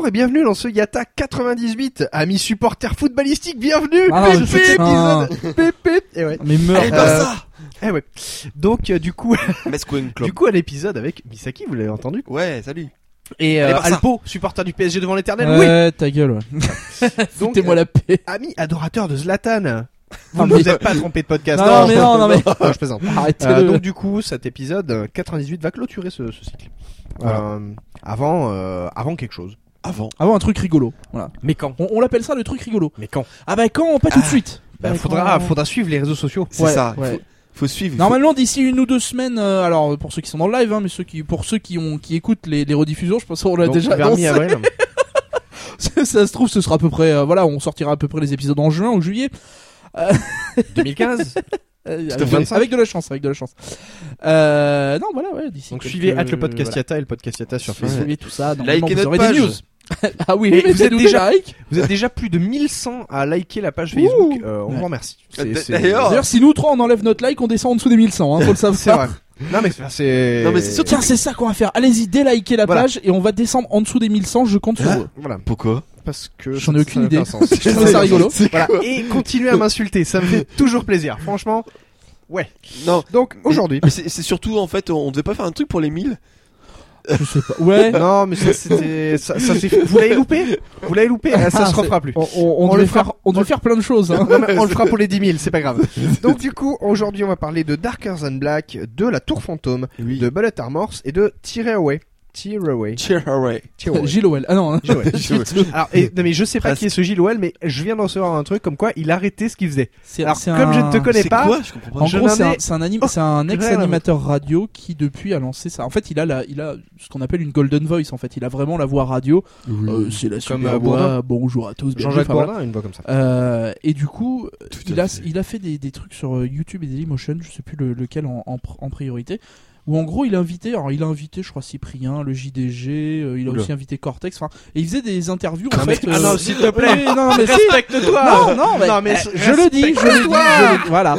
Bonjour et bienvenue dans ce Yata 98, amis supporters footballistiques, bienvenue Ah, je Pépé, Pépé Et ouais. Mais meurt. Eh ben Euh, ça Eh ouais. Donc euh, du coup, du coup à l'épisode avec Misaki, vous l'avez entendu Ouais, salut. Et euh. Alpo, supporter du PSG devant l'éternel, oui Ouais, ta gueule, ouais. Donc, Foutez-moi la paix. Amis adorateurs de Zlatan vous Ah, ne vous êtes pas trompé de podcast. Non, mais non, non, mais- je plaisante. Euh, donc du coup, cet épisode euh, 98 va clôturer ce, ce cycle. Euh, avant, euh, avant quelque chose. Avant. Avant un truc rigolo. Voilà. Mais quand On, on l'appelle ça le truc rigolo. Mais quand Ah bah quand Pas tout de suite. bah, Bah, faudra, quand- faudra suivre les réseaux sociaux. C'est Ouais, ça. ouais. Faut, faut suivre. Normalement d'ici une ou deux semaines, euh, alors pour ceux qui sont dans le live, hein, mais ceux qui, pour ceux qui ont, qui écoutent les, les rediffusions, je pense qu'on l'a Donc, déjà vers annoncé. mi-avril. ça se trouve, ce sera à peu près, euh, voilà, on sortira à peu près les épisodes en juin ou juillet. 2015. Euh, à avec, fait. avec de la chance, avec de la chance. Euh, non, voilà, ouais, d'ici. Donc quelques- suivez at le podcast voilà. Yata et le podcast Yata sur Facebook. Suivez tout ça. Likez vous notre aurez page. news. ah oui, vous êtes déjà-. Vous êtes déjà plus de 1100 à liker la page Facebook. Euh, on Ouais. vous remercie. C'est- d'ailleurs- si nous trois on enlève notre like, on descend en dessous des 1100, hein, faut le savoir. c'est vrai. Non mais c'est-. Non, mais c'est Tiens, c'est ça qu'on va faire. Allez-y, délikez la Voilà. page et on va descendre en dessous des 1100. Je compte sur Hein vous. Voilà. Pourquoi Parce que J'en ai aucune idée. Je trouve ça rigolo. Voilà. Et continuez à m'insulter, ça me fait toujours plaisir. Franchement. Ouais. Non. Donc aujourd'hui. Mais c'est surtout en fait, on devait pas faire un truc pour les 1000 Je sais pas. Ouais. Non mais ça c'était ça, ça vous l'avez loupé? Vous l'avez loupé? Ah, Ça Ah, se refera plus. On, on, on On le fera- faire, on devait faire plein de choses. Hein. Non, on le fera pour les 10 000, c'est pas grave. Donc du coup, aujourd'hui, on va parler de Darker Than Black, de la Tour Fantôme, Oui. de Bullet Armors et de Tear Away. Tear Away. Cheer away. Tear Away. Gilles Owell. Ah non. hein. Alors, et, non, mais je sais pas Presque. qui est ce Gilles Owell, mais je viens d'en recevoir un truc comme quoi il a arrêté ce qu'il faisait. Alors, comme un- je ne te connais pas, quoi Je comprends pas. En Je gros, c'est un, ai c'est un, anim- Oh, c'est un ex-animateur radio qui depuis a lancé ça. En fait, il a la, il a ce qu'on appelle une golden voice. En fait, il a vraiment la voix radio. Euh, c'est la Comme, super euh, voix. Bonjour à tous. Jean-Jacques voilà. Bourdin a une voix comme ça. Euh, et du coup, Tout il a, fait. il a fait des, des trucs sur euh, YouTube et Dailymotion, je sais plus le- lequel en, en, pr- en priorité, où en gros il a invité, alors il a invité, je crois Cyprien, le JDG, euh, il a Oula. aussi invité Cortex, enfin, et il faisait des interviews en fait. ah euh, non, s'il te plaît. oui, non, mais. Respecte-toi Non, non, mais, Non, mais eh, je le dis, je le dis, je le- voilà.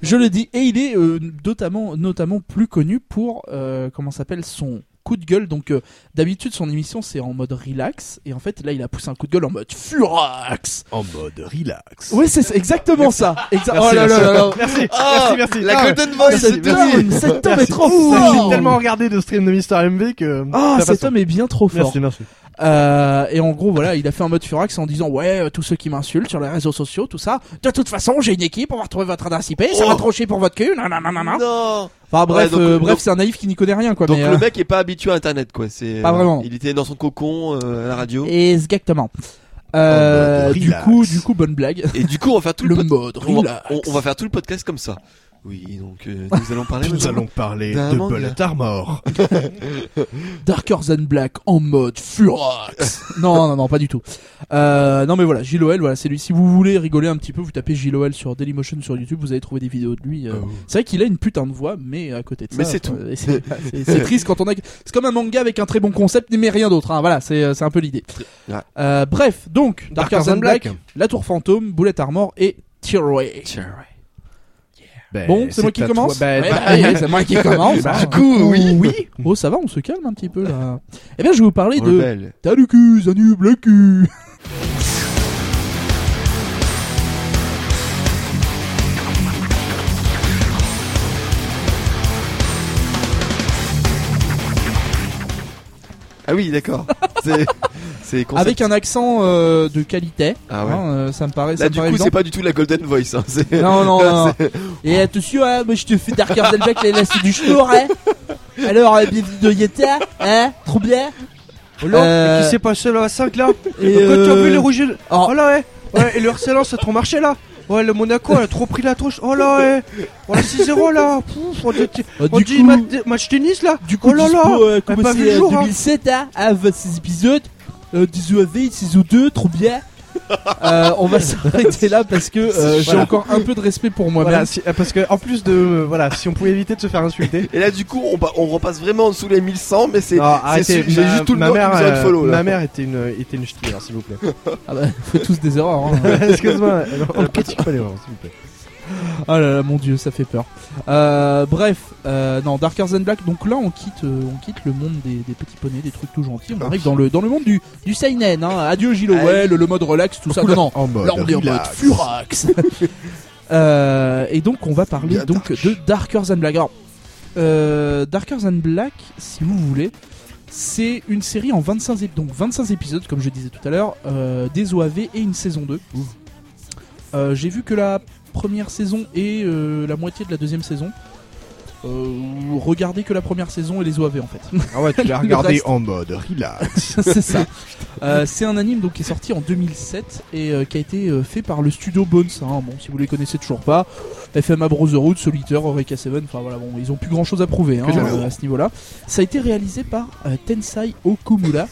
Je le dis, et il est euh, notamment, notamment plus connu pour, euh, comment s'appelle, son coup de gueule. Donc euh, d'habitude son émission c'est en mode relax, et en fait là il a poussé un coup de gueule en mode furax. En mode relax. Oui, c'est exactement ça. Exa- Merci, oh là là merci. là là. Merci, Ah, merci, merci. La Ah, Golden Voice. cet merci. homme, est Merci. trop Ouh, J'ai fort. tellement regardé de stream de Mister MV que. Ah, cet passe. homme est bien trop fort. Merci, merci. Euh, et en gros, voilà, il a fait un mode furax en disant ouais, euh, tous ceux qui m'insultent sur les réseaux sociaux, tout ça. De toute façon, j'ai une équipe, on va retrouver votre adresse IP, ça Oh. va trop chier pour votre cul. Non, non, non, non, non. Enfin bref, donc- euh, bref, c'est un naïf qui n'y connaît rien, quoi. Donc mais, le euh, mec est pas habitué à Internet quoi. C'est. Pas vraiment. Il était dans son cocon euh, à la radio. Exactement. Euh, du coup, du coup, bonne blague. Et du coup, on va faire tout Le le, mode on, va, on- on va faire tout le podcast comme ça. Oui, donc euh, nous allons parler. Nous allons parler de manga. Bullet Armor. Darker Than Black en mode furax. non, non, non, pas du tout. Euh, non, mais voilà, Owell, voilà, c'est lui. Si vous voulez rigoler un petit peu, vous tapez Owell sur Dailymotion sur YouTube, vous allez trouver des vidéos de lui. euh. Oh. C'est vrai qu'il a une putain de voix, mais à côté de ça. Mais c'est euh, tout. et C'est triste quand on a. C'est comme un manga avec un très bon concept, mais rien d'autre. Hein. Voilà, c'est c'est un peu l'idée. Ouais. Euh, bref, donc Darker, Darker Than Than Black, Black. La Tour Fantôme, Bullet Armor et Tearaway. Ben, Bon, c'est moi qui commence. Ben, Ouais, bah, ouais, c'est moi qui commence. bah, hein. du coup, oui, oui. Oh, ça va, on se calme un petit peu là. Eh bien, je vais vous parler de. Taluku Zanu Blaku. Ah oui, d'accord. C'est. Avec un accent euh, de qualité. Ah ouais. hein, euh, ça me paraît. Là, du paraît coup, c'est pas du tout la Golden Voice. Hein. c'est- Non, non, non. c'est- Et attention, hein, moi je te fais Darker Than Black, là, là c'est du schnour, hein. Alors, euh, bienvenue dans Yeta, hein, trop bien. Oh là, Euh, qui s'est passé là à 5 là Et Quand tu as vu les rouges et le- alors- Oh là ouais Ouais, et le harcèlement ça a trop marché là Ouais, le Monaco a trop pris la touche. Oh là ouais Voilà 6-0 là Pouf, on dit, euh, on dit coup, match, match tennis là du coup, Oh là là euh, Elle pas vu le euh, jour, hein. 2007, hein, à 26 épisodes, euh, 10 OAV, 6 2 trop bien. Euh, on va s'arrêter là parce que euh, j'ai Voilà. encore un peu de respect pour moi-même. Voilà, si- euh, parce que en plus de euh, voilà, si on pouvait éviter de se faire insulter. Et là, du coup, on, on repasse vraiment en dessous les 1100, mais c'est. Ma- juste tout le ma qui mère, euh, follow, là. ma mère était une était une s'il vous plaît. Ah bah, faut tous des erreurs. Hein. Excuse-moi, on ne critique pas les s'il vous plaît. Ah là là, mon dieu, ça fait peur. Euh, bref, euh, non, Darker Than Black. Donc là, on quitte, euh, on quitte le monde des, des petits poneys, des trucs tout gentils. On arrive dans le dans le monde du du seinen. Hein. Adieu Gilowell, le mode relax, tout ça. Non, non. En mode Là, on est en mode furax. Euh, et donc, on va parler Bien donc dark. de Darker Than Black. Alors, Darker Than Black, si vous voulez, c'est une série en 25 épisodes, donc 25 épisodes, comme je disais tout à l'heure, des OAV et une saison 2. Euh, J'ai vu que la première saison et euh, la moitié de la deuxième saison. Euh, regardez que la première saison et les OAV en fait. Ah ouais, tu l'as regardé en mode relax. c'est ça. Euh, c'est un anime donc qui est sorti en 2007 et euh, qui a été fait par le studio Bones. hein. Bon, si vous les connaissez toujours pas, FMA Brotherhood, Solitaire, Eureka 7. Enfin voilà, bon, ils ont plus grand chose à prouver hein, à ce niveau-là. Ça a été réalisé par Tensai Okumura.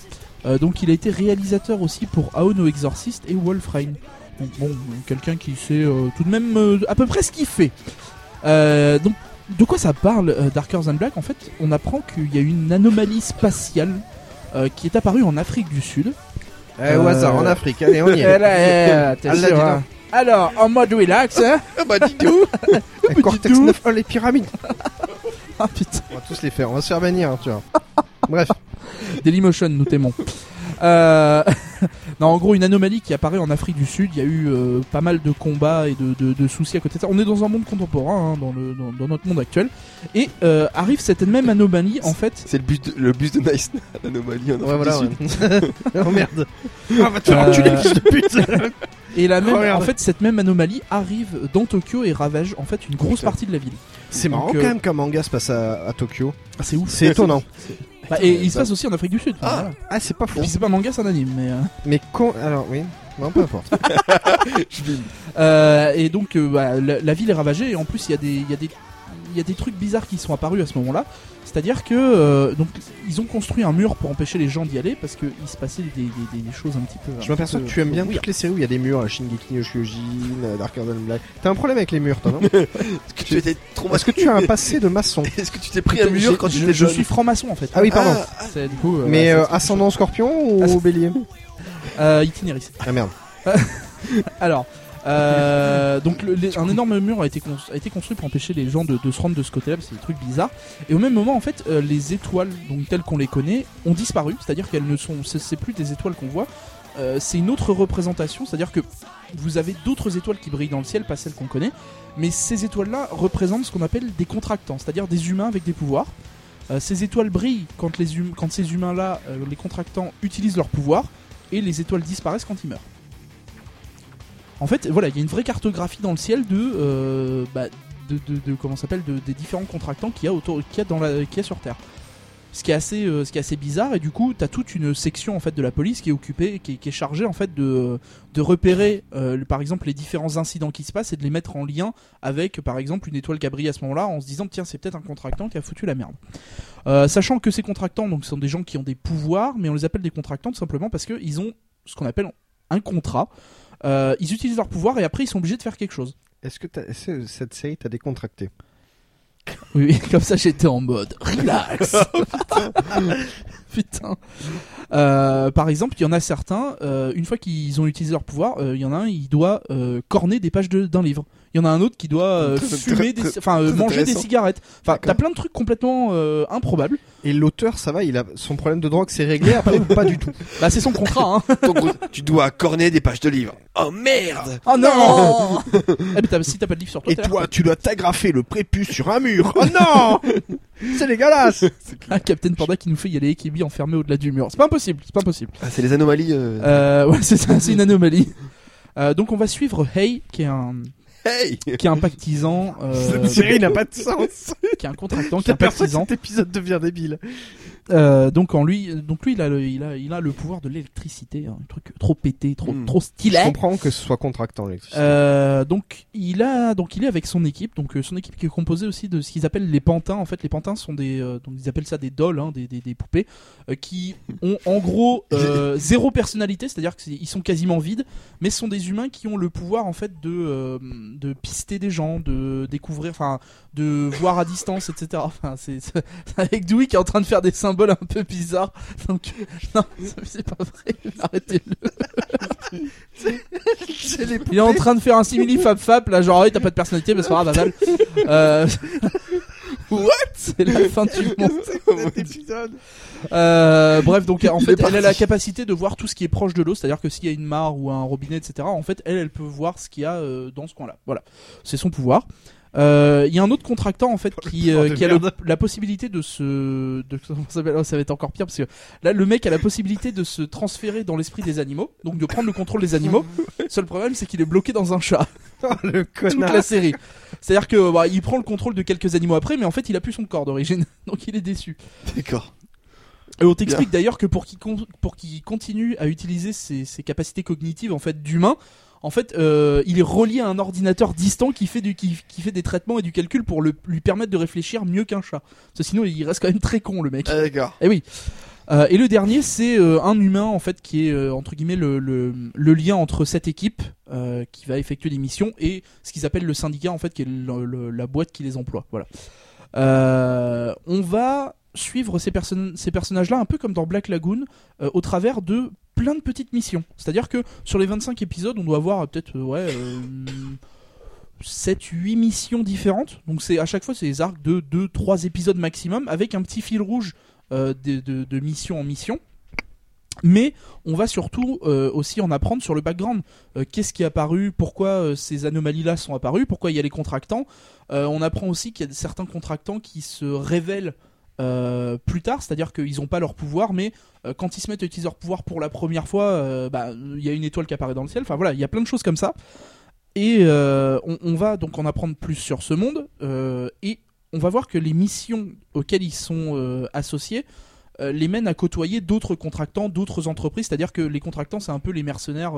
Donc il a été réalisateur aussi pour Aono Exorcist et Wolfrain. Donc bon, quelqu'un qui sait euh, tout de même euh, à peu près ce qu'il fait. Euh, donc de quoi ça parle Darker Than Black? En fait, on apprend qu'il y a une anomalie spatiale qui est apparue en Afrique du Sud. Eh, au hasard, en Afrique, allez, on y Eh est. là, eh, attention, Allah dit hein. Alors, en mode relax, hein Ah bah, dis donc Eh, Cortex tout. 9 les pyramides. Ah putain, On va tous les faire, on va se faire bannir, hein, tu vois. Bref. Dailymotion, nous t'aimons. Euh, non, en gros, une anomalie qui apparaît en Afrique du Sud. Il y a eu euh, pas mal de combats et de, de- de soucis à côté de ça. On est dans un monde contemporain, hein, dans, le, dans, dans notre monde actuel. Et euh, arrive cette même anomalie, en fait. C'est le bus de, le bus de Nice, l'anomalie en Afrique Ouais, voilà, du Sud. ouais. oh merde. Ah, va te faire Euh, enculer, fils de pute. Et la même, Oh, merde. en fait, cette même anomalie arrive dans Tokyo et ravage en fait une grosse Putain. partie de la ville. C'est marrant Donc, euh, quand même qu'un manga se passe à, à Tokyo. Ah, c'est ouf. C'est étonnant. Bah, et il se passe aussi en Afrique du Sud. Ah. voilà. Ah, c'est pas faux. C'est pas un manga, c'est un anime. Mais, euh, Mais con. Alors, oui. Non, peu importe. Euh, et donc euh, bah, la, la ville est ravagée et en plus il y a des il y a des y a des trucs bizarres qui sont apparus à ce moment-là. C'est-à-dire que euh, donc ils ont construit un mur pour empêcher les gens d'y aller parce qu'il se passait des, des- des choses un petit peu. Je m'aperçois que tu aimes bien Oui. toutes les séries où il y a des murs, euh, Shingeki no Kyojin, euh, Darker Than Black. T'as un problème avec les murs, toi, non Est-ce que tu étais trop Est-ce que tu as un passé de maçon Est-ce que tu t'es pris un mur quand tu je, étais je jeune suis franc-maçon en fait. Ah oui, pardon. Ah, C'est du coup. euh, Mais euh, ascendant scorpion ou Ah, bélier euh, itinéris. Ah merde. Alors, euh, donc un énorme mur a été, construit pour empêcher les gens de, se rendre de ce côté-là, parce que c'est des trucs bizarres. Et au même moment, en fait, euh, les étoiles, donc telles qu'on les connaît, ont disparu. C'est-à-dire qu'elles ne sont, plus des étoiles qu'on voit. Euh, c'est une autre représentation, c'est-à-dire que vous avez d'autres étoiles qui brillent dans le ciel, pas celles qu'on connaît. Mais ces étoiles-là représentent ce qu'on appelle des contractants, c'est-à-dire des humains avec des pouvoirs. Ces étoiles brillent quand, hum- ces humains-là, les contractants, utilisent leurs pouvoirs, et les étoiles disparaissent quand ils meurent. En fait, voilà, il y a une vraie cartographie dans le ciel de, euh, bah, de, de, comment s'appelle, de- des différents contractants qu'il y a autour, qu'il y a dans la, qu'il y a sur Terre. Ce qui est assez, euh, ce qui est assez bizarre et du coup, t'as toute une section en fait de la police qui est occupée, qui est, chargée en fait de, de repérer, euh, par exemple, les différents incidents qui se passent et de les mettre en lien avec, par exemple, une étoile brillé à ce moment-là, en se disant tiens, c'est peut-être un contractant qui a foutu la merde. Sachant que ces contractants, donc, sont des gens qui ont des pouvoirs, mais on les appelle des contractants tout simplement parce qu'ils ont ce qu'on appelle un contrat. Euh, ils utilisent leur pouvoir et après ils sont obligés de faire quelque chose. Est-ce que cette série t'a décontracté? Oui, comme ça j'étais en mode relax. Putain. Euh, par exemple, il y en a certains, euh, une fois qu'ils ont utilisé leur pouvoir, euh, il y en a un, il doit corner des pages de- d'un livre. Il y en a un autre qui doit euh, fumer, des, enfin euh, manger des cigarettes. Enfin, t'as plein de trucs complètement euh, improbables. Et l'auteur, ça va, il a son problème de drogue, c'est réglé après ou pas du tout? Bah c'est son contrat, hein. Donc, tu dois corner des pages de livres. Oh merde Oh non Eh mais si t'as pas de livre sur toi, Et toi, tu dois t'agrafer le prépuce sur un mur. Oh non C'est dégueulasse Un Captain Panda qui nous fait y aller Kibi enfermé au-delà du mur. C'est pas impossible, c'est pas impossible. Ah, c'est les anomalies. euh, Euh, ouais, c'est ça, c'est une anomalie. Euh, donc on va suivre Hey, qui est un, Hey qui est un pactisan, euh, Cette série n'a pas de sens. qui est un contractant, qui est pactisan. cet épisode devient débile. Euh, donc en lui, donc lui, il a le, il a, il a le pouvoir de l'électricité, hein, un truc trop pété, trop, Mm. trop Je stylé. comprends que ce soit contractant l'électricité. Euh, donc il a, donc il est avec son équipe, donc euh, son équipe qui est composée aussi de ce qu'ils appellent les pantins. En fait, les pantins sont des, euh, donc ils appellent ça des dolls, hein, des, des, des poupées, euh, qui ont en gros euh, zéro personnalité, c'est-à-dire qu'ils sont quasiment vides, mais ce sont des humains qui ont le pouvoir en fait de, euh, de pister des gens, de découvrir, enfin, de voir à distance, etc. Enfin, c'est c'est- avec Dewey qui est en train de faire des symboles un peu bizarres. Donc non, c'est pas vrai. Arrêtez-le. Il est en train de faire un simili fab fab là genre hey, t'as pas de personnalité mais c'est pas grave. Euh... What? C'est la fin du monde. Épisode. Euh, bref donc en fait elle a la capacité de voir tout ce qui est proche de l'eau c'est à dire que s'il y a une mare ou un robinet etc en fait elle elle peut voir ce qu'il y a euh, dans ce coin là voilà c'est son pouvoir il y a un autre contractant en fait qui, pouvoir euh, qui a le- la possibilité de se de, ça, Oh, ça va être encore pire parce que là le mec a la possibilité de se transférer dans l'esprit des animaux donc de prendre le contrôle des animaux seul problème c'est qu'il est bloqué dans un chat Oh, le toute la série. C'est-à-dire que bah, il prend le contrôle de quelques animaux après, mais en fait il a plus son corps d'origine, donc il est déçu. D'accord. Et on t'explique d'ailleurs que pour qu'il con- pour qu'il continue à utiliser ses, ses capacités cognitives en fait d'humain, en fait euh, il est relié à un ordinateur distant qui fait du qui, qui fait des traitements et du calcul pour le, lui permettre de réfléchir mieux qu'un chat. Parce que sinon il reste quand même très con le mec. Ah, d'accord. Eh oui. Euh, et le dernier, c'est euh, un humain en fait qui est euh, entre guillemets le, le, le lien entre cette équipe qui va effectuer des missions et ce qu'ils appellent le syndicat en fait qui est le- la boîte qui les emploie. Voilà. On va suivre ces, ces personnages-là un peu comme dans Black Lagoon au travers de plein de petites missions. C'est-à-dire que sur les 25 épisodes, on doit avoir euh, peut-être euh, ouais. 7-8 missions différentes donc c'est à chaque fois c'est des arcs de 2-3 épisodes maximum avec un petit fil rouge euh, de, mission en mission. Mais on va surtout euh, aussi en apprendre sur le background. Euh, Qu'est-ce qui est apparu? Pourquoi euh, ces anomalies-là sont apparues? Pourquoi il y a les contractants? Euh, On apprend aussi qu'il y a certains contractants qui se révèlent euh, plus tard, c'est-à-dire qu'ils n'ont pas leur pouvoir, mais euh, quand ils se mettent à utiliser leur pouvoir pour la première fois, euh, bah, il y a une étoile qui apparaît dans le ciel. Enfin voilà, il y a plein de choses comme ça. Et on, on va donc en apprendre plus sur ce monde et on va voir que les missions auxquelles ils sont associés les mènent à côtoyer d'autres contractants, d'autres entreprises. C'est-à-dire que les contractants, c'est un peu les mercenaires,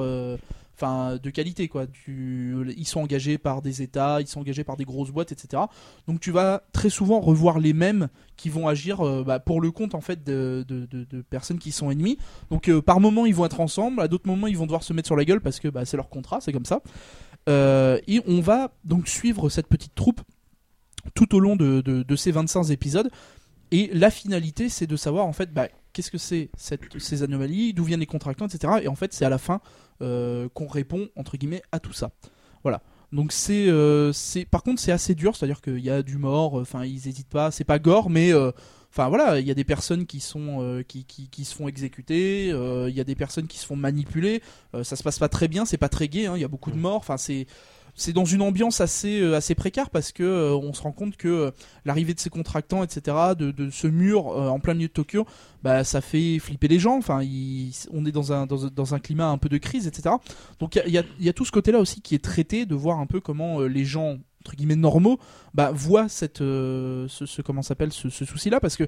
enfin de qualité quoi. Tu- ils sont engagés par des États, ils sont engagés par des grosses boîtes, etc. Donc tu vas très souvent revoir les mêmes qui vont agir euh, bah, pour le compte en fait de, personnes qui sont ennemies. Donc euh, par moment ils vont être ensemble, à d'autres moments ils vont devoir se mettre sur la gueule parce que bah, c'est leur contrat, c'est comme ça. Euh, et on va donc suivre cette petite troupe tout au long de, ces 25 épisodes. Et la finalité, c'est de savoir en fait bah, qu'est-ce que c'est ces anomalies, d'où viennent les contractants, etc. Et en fait, c'est à la fin qu'on répond entre guillemets à tout ça. Voilà. Donc c'est, euh, c'est, par contre, c'est assez dur, c'est-à-dire qu'il y a du mort. Enfin, ils hésitent pas. C'est pas gore, mais euh, Enfin voilà, il y a des personnes qui sont euh, qui, qui, qui se font exécuter, euh, il y a des personnes qui se font manipuler. euh, ça se passe pas très bien, c'est pas très gai. hein, Il y a beaucoup de morts. Enfin c'est c'est dans une ambiance assez euh, assez précaire parce que euh, on se rend compte que euh, l'arrivée de ces contractants, etc., de, de ce mur en plein milieu de Tokyo, bah ça fait flipper les gens. Enfin, il- on est dans un, dans, dans un climat un peu de crise, etc. Donc il y a, y a- tout ce côté-là aussi qui est traité, de voir un peu comment les gens entre guillemets normaux bah, voient cette euh, ce, comment s'appelle ce, souci-là parce que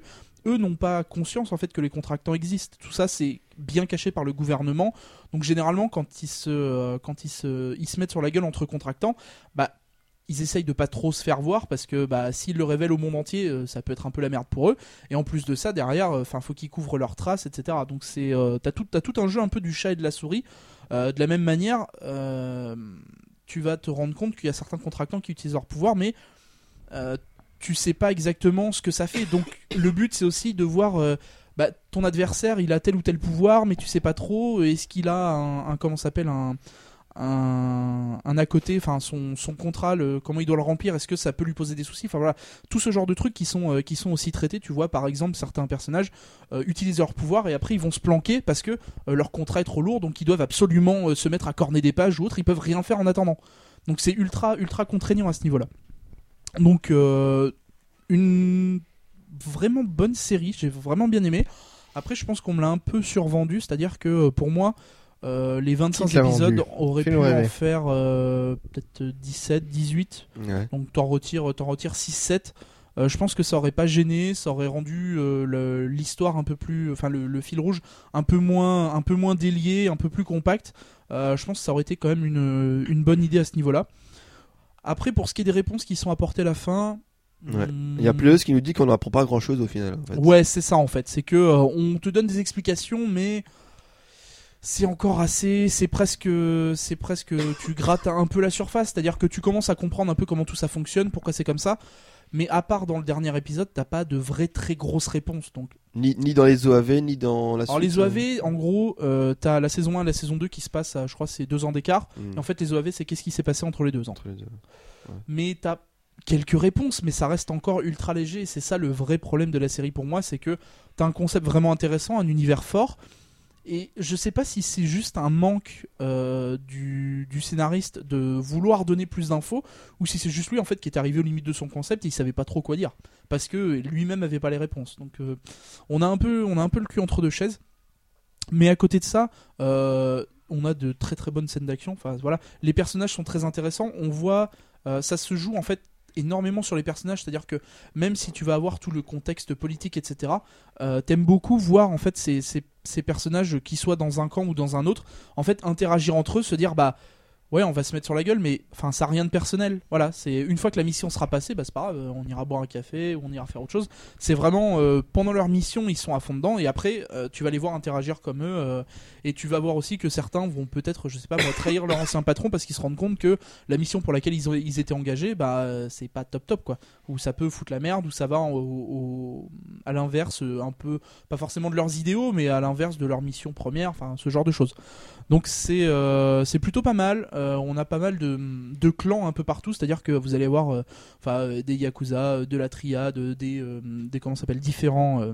eux n'ont pas conscience en fait que les contractants existent. Tout ça c'est bien caché par le gouvernement. Donc généralement quand ils se euh, quand ils se ils se mettent sur la gueule entre contractants, bah ils essayent de pas trop se faire voir parce que bah s'ils le révèlent au monde entier, euh, ça peut être un peu la merde pour eux. Et en plus de ça, derrière, enfin faut qu'ils couvrent leurs traces, etc. Donc c'est euh, t'as tout t'as tout un jeu un peu du chat et de la souris. Euh, de la même manière, euh, tu vas te rendre compte qu'il y a certains contractants qui utilisent leur pouvoir, mais euh, tu sais pas exactement ce que ça fait. Donc le but c'est aussi de voir euh, bah, ton adversaire, il a tel ou tel pouvoir, mais tu sais pas trop. Est-ce qu'il a un, un comment s'appelle un un, un à côté, enfin son, son contrat, le, comment il doit le remplir, est-ce que ça peut lui poser des soucis Enfin voilà, tout ce genre de trucs qui sont, euh, qui sont aussi traités. Tu vois, par exemple, certains personnages euh, utilisent leur pouvoir et après ils vont se planquer parce que euh, leur contrat est trop lourd, donc ils doivent absolument se mettre à corner des pages ou autre. Ils peuvent rien faire en attendant. Donc c'est ultra, ultra contraignant à ce niveau-là. Donc une vraiment bonne série, j'ai vraiment bien aimé. Après, je pense qu'on me l'a un peu survendu, c'est-à-dire que pour moi, euh, les 25 Qui te l'a épisodes auraient pu en faire euh, peut-être 17, 18. Ouais. Donc t'en retires, t'en retires 6, 7. euh, je pense que ça aurait pas gêné, ça aurait rendu euh, l'histoire un peu plus, enfin le, le fil rouge un peu moins, un peu moins délié, un peu plus compact. Euh, je pense que ça aurait été quand même une, une bonne idée à ce niveau-là. Après, pour ce qui est des réponses qui sont apportées à la fin, Ouais. hmm, Il y a Pleuse qui nous dit qu'on n'apprend pas grand chose au final. En fait. Ouais, c'est ça en fait. C'est que euh, on te donne des explications, mais c'est encore assez. C'est presque, c'est presque. Tu grattes un peu la surface, c'est-à-dire que tu commences à comprendre un peu comment tout ça fonctionne, pourquoi c'est comme ça. Mais à part dans le dernier épisode, t'as pas de vraies très grosses réponses. Donc, Ni, ni dans les OAV, ni dans la alors suite. les OAV, en gros, euh, t'as la saison 1 et la saison 2 qui se passent, à, je crois, c'est deux ans d'écart. Hmm. Et en fait, les OAV, c'est qu'est-ce qui s'est passé entre les deux ans. Entre les deux. mais t'as quelques réponses, mais ça reste encore ultra léger. Et c'est ça le vrai problème de la série pour moi, c'est que t'as un concept vraiment intéressant, un univers fort. Et je sais pas si c'est juste un manque euh, du, scénariste de vouloir donner plus d'infos, ou si c'est juste lui en fait qui est arrivé aux limites de son concept et il savait pas trop quoi dire, parce que lui-même avait pas les réponses. Donc euh, on a un peu, on a un peu le cul entre deux chaises. Mais à côté de ça, euh, on a de très très bonnes scènes d'action. Enfin voilà, les personnages sont très intéressants. On voit, ça se joue en fait énormément sur les personnages, c'est-à-dire que même si tu vas avoir tout le contexte politique, etc., euh, t'aimes beaucoup voir en fait ces, ces, ces personnages qui soient dans un camp ou dans un autre, en fait interagir entre eux, se dire bah ouais on va se mettre sur la gueule, mais enfin ça a rien de personnel. Voilà, c'est une fois que la mission sera passée, bah c'est pas grave, on ira boire un café ou on ira faire autre chose. C'est vraiment euh, pendant leur mission ils sont à fond dedans et après euh, tu vas les voir interagir comme eux euh, et tu vas voir aussi que certains vont peut-être je sais pas trahir leur ancien patron parce qu'ils se rendent compte que la mission pour laquelle ils, étaient engagés, bah c'est pas top top quoi. Ou ça peut foutre la merde, ou ça va à l'inverse, un peu, pas forcément de leurs idéaux, mais à l'inverse de leur mission première, enfin ce genre de choses. Donc c'est euh, c'est plutôt pas mal. Euh, on a pas mal de, clans un peu partout, c'est-à-dire que vous allez voir euh, des yakuza, de la triade, des des comment s'appelle différents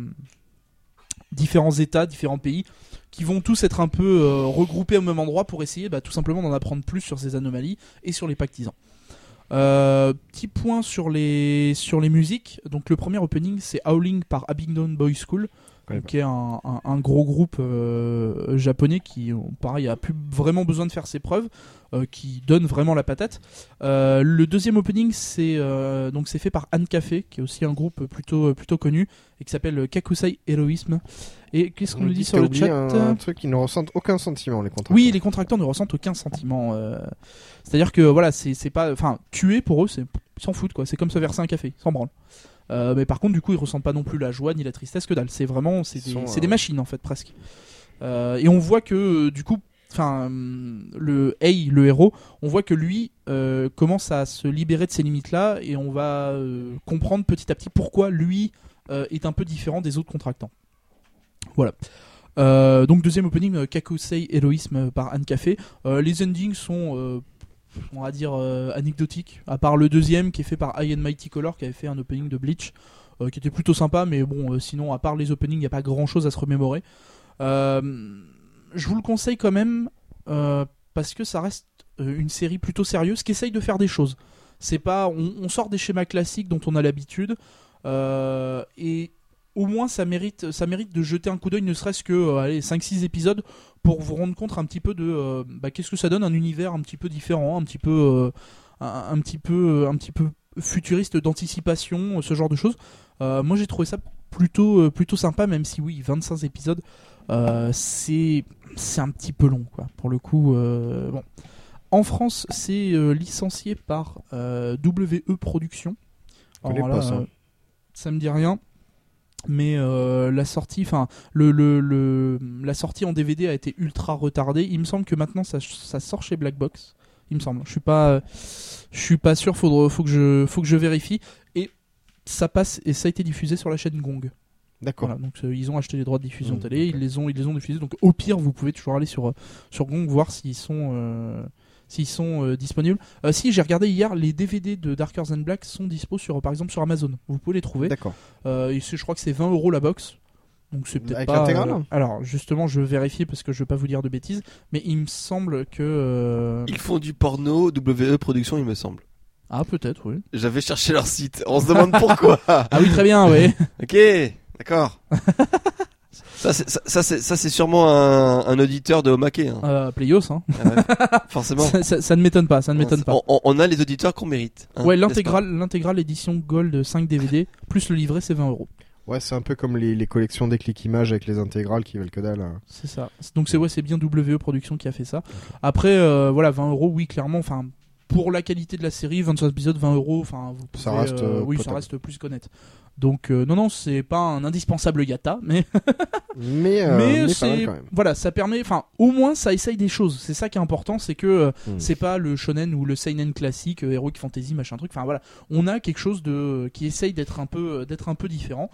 états, différents pays qui vont tous être un peu regroupés au même endroit pour essayer bah, tout simplement d'en apprendre plus sur ces anomalies et sur les pactisans. Petit point sur les sur les musiques. Donc le premier opening c'est Howling par Abingdon Boys School, connais qui est un, un- un gros groupe euh, japonais qui, euh, pareil, a plus vraiment besoin de faire ses preuves, euh, qui donne vraiment la patate. Euh, le deuxième opening c'est euh, donc c'est fait par Anne Café, qui est aussi un groupe plutôt plutôt connu et qui s'appelle Kakusai Heroism. Et qu'est-ce qu'on nous dit sur le chat un, un truc qui ne ressentent aucun sentiment les contrats. oui, les contracteurs ne ressentent aucun sentiment. euh, C'est-à-dire que voilà, c'est c'est pas, enfin, tuer pour eux, c'est ils s'en foutent quoi. C'est comme se verser un café, ils s'en branlent. Euh, mais par contre, du coup, ils ressentent pas non plus la joie ni la tristesse que dalle. C'est vraiment, c'est des, c'est euh, des machines en fait presque. Euh, et on voit que euh, du coup, enfin, hum, le Hey, le héros, on voit que lui euh, commence à se libérer de ces limites là, et on va euh, comprendre petit à petit pourquoi lui euh, est un peu différent des autres contractants. Voilà. Euh, donc deuxième opening, euh, Kakusei Héroïsme euh, par Anne Café. Euh, les endings sont, euh, on va dire, euh, anecdotiques, à part le deuxième qui est fait par I and Mighty Color qui avait fait un opening de Bleach, euh, qui était plutôt sympa, mais bon, euh, sinon, à part les openings, il n'y a pas grand chose à se remémorer. Je vous le conseille quand même, parce que ça reste une série plutôt sérieuse qui essaye de faire des choses. C'est pas, on, sort des schémas classiques dont on a l'habitude, et au moins ça mérite, ça mérite de jeter un coup d'œil, ne serait-ce que euh, allez, 5-6 épisodes, pour vous rendre compte un petit peu de euh, bah, qu'est-ce que ça donne un univers un petit peu différent, un petit peu, euh, un, un petit peu, un petit peu futuriste d'anticipation, ce genre de choses. Euh, moi j'ai trouvé ça plutôt, euh, plutôt sympa, même si oui, 25 épisodes, euh, c'est, c'est un petit peu long quoi. Pour le coup, euh, bon. En France, c'est euh, licencié par euh, WE Productions. Alors pas ça. euh, ça me dit rien. Mais euh, la sortie, enfin, le, le, le- la sortie en DVD a été ultra retardée. Il me semble que maintenant ça, ça sort chez Black Box. Il me semble. Je suis pas, je suis pas sûr. Faudra, faut que je, faut que je vérifie. Et ça passe et ça a été diffusé sur la chaîne Gong. D'accord. Voilà, donc euh, ils ont acheté les droits de diffusion Mmh, télé, ils les ont, ils les ont diffusés. Donc au pire, vous pouvez toujours aller sur euh, sur Gong voir s'ils sont s'ils sont euh, disponibles. Euh, si j'ai regardé hier, les DVD de Darker Than Black sont dispo sur par exemple sur Amazon. Vous pouvez les trouver. D'accord. Euh, et je crois que c'est 20 euros la box. Donc c'est peut-être Avec pas. l'intégrale euh, alors justement, je vais vérifier parce que je veux pas vous dire de bêtises, mais il me semble que euh, Ils font du porno, WE Production, il me semble. ah peut-être oui. J'avais cherché leur site. On se demande pourquoi. Ah oui très bien oui. ok, d'accord. Ça, c'est- ça, ça, c'est ça, c'est sûrement un, un auditeur de Omake. Hein. Euh, Playos, hein. Ah ouais. Forcément. ça, ça- ça ne m'étonne pas, ça ne m'étonne pas. On, a les auditeurs qu'on mérite. hein, ouais, l'intégrale, l'intégrale édition Gold 5 DVD plus le livret, c'est 20 euros. Ouais, c'est un peu comme les, les collections des clics images avec les intégrales qui valent que dalle. hein. C'est ça. Donc c'est ouais, c'est bien WE Production qui a fait ça. Après, euh, voilà, 20 euros, oui, clairement. Enfin, pour la qualité de la série, 25 épisodes, 20 euros. Enfin, vous pouvez, Ça reste, euh, oui, ça reste plus qu'honnête. Donc euh, non, non, c'est pas un indispensable Yata, mais Mais, euh, mais, mais c'est même. voilà, ça permet. Enfin, au moins, ça essaye des choses. C'est ça qui est important, c'est que euh, Hmm. c'est pas le shonen ou le seinen classique, euh, heroic fantasy, machin truc. Enfin voilà, on a quelque chose de qui essaye d'être un peu, d'être un peu différent.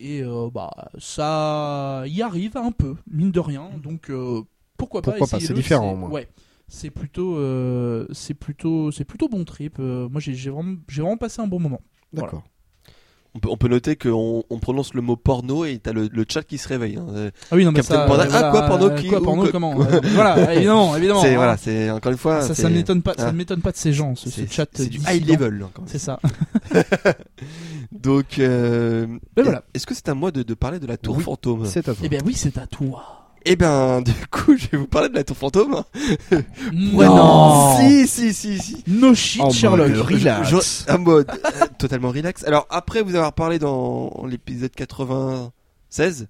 Et euh, bah ça y arrive un peu, mine de rien. Donc euh, pourquoi pas c'est différent. Ouais, c'est plutôt, euh, c'est plutôt, c'est plutôt bon trip. Euh, moi j'ai j'ai vraiment, j'ai vraiment passé un bon moment. D'accord. On peut, on peut noter qu'on on prononce le mot porno et t'as le, le chat qui se réveille. hein. Euh, Ah oui non mais Captain ça, Panda. euh, Ah, voilà, quoi, porno euh, qui- quoi, ou porno que- comment euh, Voilà, évidemment, évidemment. c'est hein. voilà, c'est encore une fois. ça, c'est- ça ne m'étonne pas, ça ah. ne m'étonne pas de ces gens, ce, ce chat. C'est du dissident. high level. encore. C'est ça. Donc, euh, Ben voilà. est-ce que c'est à moi de, de parler de la tour Oui. fantôme? C'est à toi. Eh bien oui, c'est à toi. Eh ben, du coup, je vais vous parler de la tour fantôme. Ouais, non. Si, si, si, si. No shit, En Sherlock. mode relax. Je- en mode euh, totalement relax. Alors après vous avoir parlé dans l'épisode 96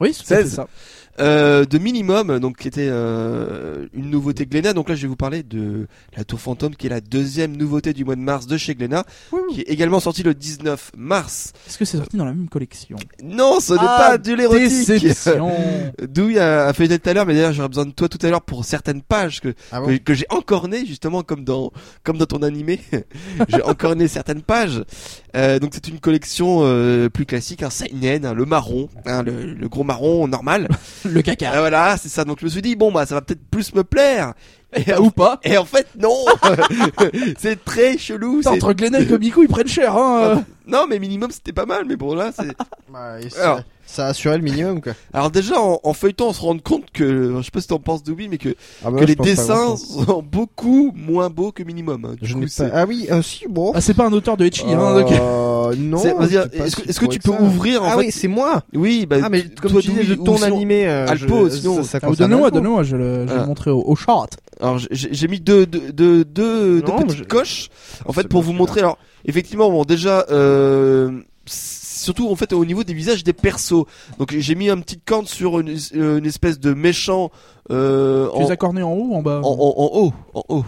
Oui, c'est tout à fait 16. ça. Euh, de Minimum, donc qui était euh, une nouveauté Glénat. Donc là je vais vous parler de la Tour Fantôme, qui est la deuxième nouveauté du mois de mars de chez Glénat, qui est également sortie le 19 mars. Est-ce que c'est sorti dans la même collection? Non, ce n'est Ah, pas de l'érotique. Il a, a fait tout à l'heure, mais d'ailleurs j'aurais besoin de toi tout à l'heure pour certaines pages que Ah que, que j'ai encore né justement comme dans comme dans ton animé. J'ai encore né certaines pages. Euh, donc c'est une collection euh, plus classique un seinen hein, le marron hein, le, le gros marron normal Le caca. Ah, voilà c'est ça donc je me suis dit bon bah ça va peut-être plus me plaire et, Ou pas et en fait non c'est très chelou Putain, c'est- Entre Glenn et Komiku, ils prennent cher, hein. Ah, non mais minimum c'était pas mal mais bon là c'est Bah, et Alors. Ça, ça a assuré le minimum quoi. alors déjà en, en feuilletant on se rend compte que je sais pas si t'en penses Doubi mais que, Ah bah, que je les dessins sont beaucoup moins beaux que minimum hein. Je coup, pas. Ah oui, euh, si bon. Ah, c'est pas un auteur de Echi, hein. donc- Euh, non. Je sais pas est-ce que- si est-ce que tu peux ça. ouvrir, en Ah fait oui, c'est moi. Oui, bah, Ah mais comme toi, tu disais Doubi, de ou ton sinon- animé, euh, Alpo, je- sinon- ça, ça Ah, Donne-moi, donne-moi, je, le- je vais Ah. le montrer au, au chart. Alors j'ai- mis deux, deux, deux, deux, deux Non, petites je- coches en fait pour vous montrer. Alors effectivement, bon déjà, euh, surtout en fait au niveau des visages des persos. Donc j'ai mis un petit corne sur une, une espèce de méchant euh, Tu en, les as cornés en haut ou en bas en, en- en haut, en haut.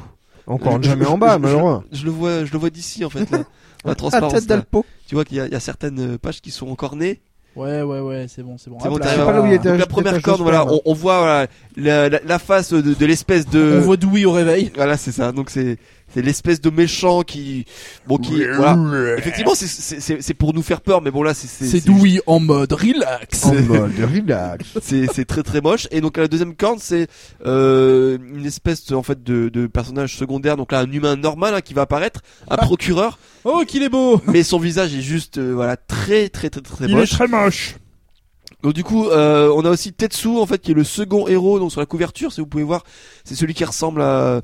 Encore Je- jamais je- en bas, malheureux. Je, je le vois, je le vois d'ici en fait là. La Ah, transparence. tête d'Alpo. Tu vois qu'il y, a- il y a certaines pages qui sont encornées. Ouais, ouais, ouais, c'est bon, c'est bon. Bon, là. pas là où il était. Donc la première corde, le voilà, on, on voit voilà, la, la, la face de, de l'espèce de. On voit Dewey au réveil. Voilà, c'est ça. Donc c'est c'est l'espèce de méchant qui bon qui voilà. Effectivement, c'est c'est c'est c'est pour nous faire peur, mais bon là c'est c'est C'est Dewey en mode relax. En mode relax. c'est c'est très très moche. Et donc la deuxième corne, c'est euh, une espèce en fait de, de personnage secondaire. Donc là, un humain normal hein, qui va apparaître, un Ah. procureur, Oh, qu'il est beau. mais son visage est juste euh, voilà très très très très Il est moche. très moche. Donc du coup, euh, on a aussi Tetsu en fait qui est le second héros donc sur la couverture. Si vous pouvez voir, c'est celui qui ressemble à, à, à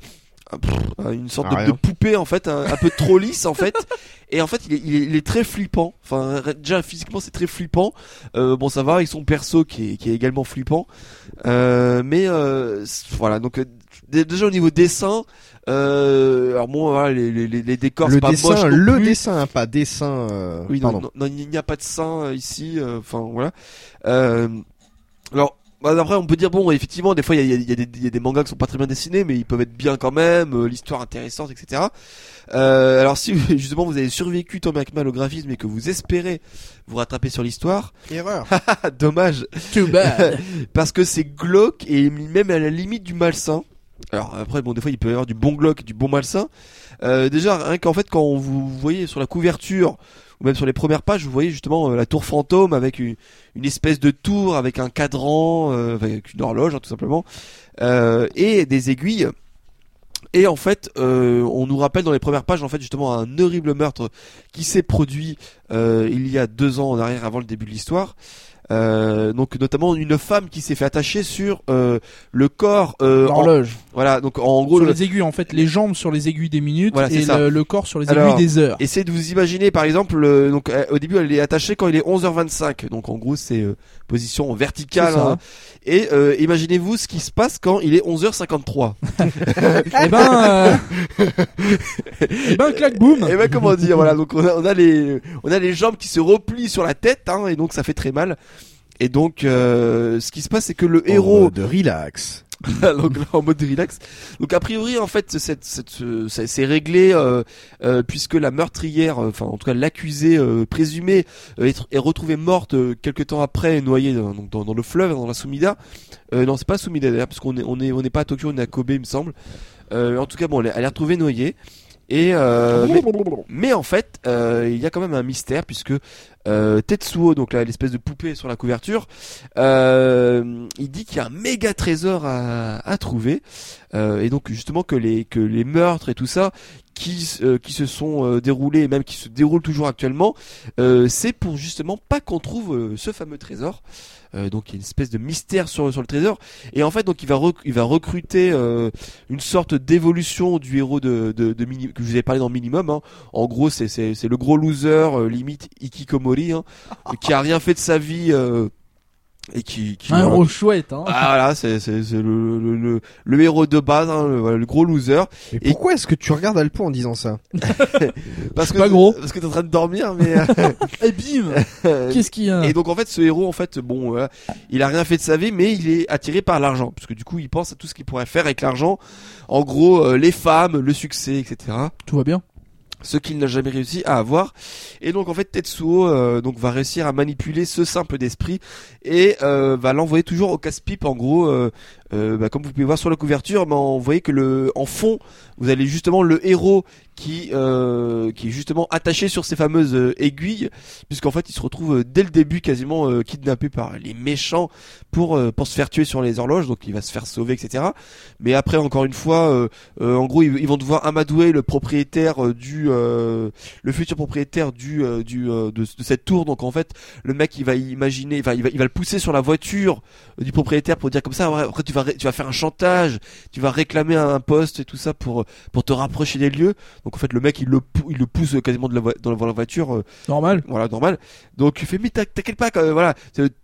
une sorte À de, poupée en fait, un, un peu trop lisse en fait. Et en fait, il est, il est, il est très flippant. Enfin, déjà physiquement, c'est très flippant. Euh, bon, ça va avec son perso qui est, qui est également flippant. Euh, mais euh, voilà, donc euh, dé- déjà au niveau dessin, euh, alors bon, voilà, les, les, les- décors, Le c'est pas dessin, le plus. dessin, hein, pas dessin. euh, Oui, non, non, non, il n'y a pas de sein euh, ici. euh, Enfin, voilà. Euh, alors, bah, après, on peut dire bon, effectivement, des fois, il y a, il y a des, il y a des mangas qui sont pas très bien dessinés, mais ils peuvent être bien quand même. euh, L'histoire intéressante, etc. Euh, alors, si justement vous avez survécu tant bien que mal au graphisme et que vous espérez vous rattraper sur l'histoire, Erreur. dommage, Too bad. parce que c'est glauque et même à la limite du malsain. Alors après, bon, des fois, il peut y avoir du bon glauque et du bon malsain. Euh, déjà, rien qu'en fait, quand vous voyez sur la couverture ou même sur les premières pages, vous voyez justement euh, la tour fantôme avec une, une espèce de tour avec un cadran, euh, avec une horloge, hein, tout simplement, euh, et des aiguilles. Et en fait, on nous rappelle dans les premières pages, en fait, justement, un horrible meurtre qui s'est produit il y a deux ans en arrière, avant le début de l'histoire. Euh, donc notamment une femme qui s'est fait attacher sur euh, le corps. euh, en- L'horloge. voilà, donc en gros, Sur le- les aiguilles, en fait, les jambes sur les aiguilles des minutes Voilà, et le, le corps sur les Alors, aiguilles des heures. essayez de vous imaginer par exemple, euh, donc euh, au début elle est attachée quand il est 11h25, donc en gros c'est euh, position verticale. C'est ça. hein. Et euh, imaginez-vous ce qui se passe quand il est 11h53. Eh ben, euh... eh ben, clac, boum. Et ben comment dire, voilà, donc on a, on a les on a les jambes qui se replient sur la tête, hein, et donc ça fait très mal. Et donc euh, ce qui se passe c'est que le héros de relax. donc là, en mode relax. Donc a priori en fait cette, cette, c'est réglé euh, euh, puisque la meurtrière, euh, enfin en tout cas l'accusée euh, présumée est, est retrouvée morte euh, quelque temps après noyée dans, donc dans, dans le fleuve dans la Sumida. Euh, non c'est pas Sumida d'ailleurs parce qu'on est on est on n'est pas à Tokyo on est à Kobe il me semble. Euh, en tout cas bon elle est, elle est retrouvée noyée et euh, mais, mais en fait, euh, il y a quand même un mystère puisque euh, Tetsuo, donc là l'espèce de poupée sur la couverture, euh, il dit qu'il y a un méga trésor à, trouver. Euh, et donc justement que les meurtres et tout ça qui euh, qui se sont euh, déroulés et même qui se déroulent toujours actuellement, euh, c'est pour justement pas qu'on trouve euh, ce fameux trésor. Euh, donc il y a une espèce de mystère sur sur le trésor et en fait donc il va rec- il va recruter euh, une sorte d'évolution du héros de, de, de Mini- que je vous ai parlé dans Minimum. Hein. En gros, c'est le gros loser limite Ikikomori hein, qui a rien fait de sa vie euh, et qui, qui Un héros chouette, hein. ah voilà, c'est c'est c'est le, le, le le héros de base, hein, le, voilà, le gros loser. Mais Et- pourquoi est-ce que tu regardes Alpo en disant ça Parce que pas gros. parce que t'es en train de dormir, mais Et bim euh, Qu'est-ce qu'il y a Et donc en fait ce héros en fait bon il a rien fait de sa vie mais il est attiré par l'argent parce que du coup il pense à tout ce qu'il pourrait faire avec l'argent en gros euh, les femmes le succès etc Tout va bien. Ce qu'il n'a jamais réussi à avoir. Et donc en fait Tetsuo euh, donc va réussir à manipuler ce simple d'esprit et euh, va l'envoyer toujours au casse-pipe en gros euh, euh, bah, comme vous pouvez voir sur la couverture bah, vous voyez que le en fond vous avez justement le héros qui euh, qui est justement attaché sur ces fameuses euh, aiguilles puisqu'en fait il se retrouve euh, dès le début quasiment euh, kidnappé par les méchants pour pour se faire tuer sur les horloges. Donc il va se faire sauver etc mais après encore une fois en gros ils, vont devoir amadouer le propriétaire du le futur propriétaire du du de, de cette tour. Donc en fait le mec il va imaginer il va il va le pousser sur la voiture du propriétaire pour dire comme ça après tu vas tu vas faire un chantage tu vas réclamer un, un poste et tout ça pour pour te rapprocher des lieux donc en fait le mec il le pou- il le pousse quasiment de la vo- dans la, voiture euh, Normal. voilà normal donc il fait mais t'inqui- t'inquiète pas quand même, voilà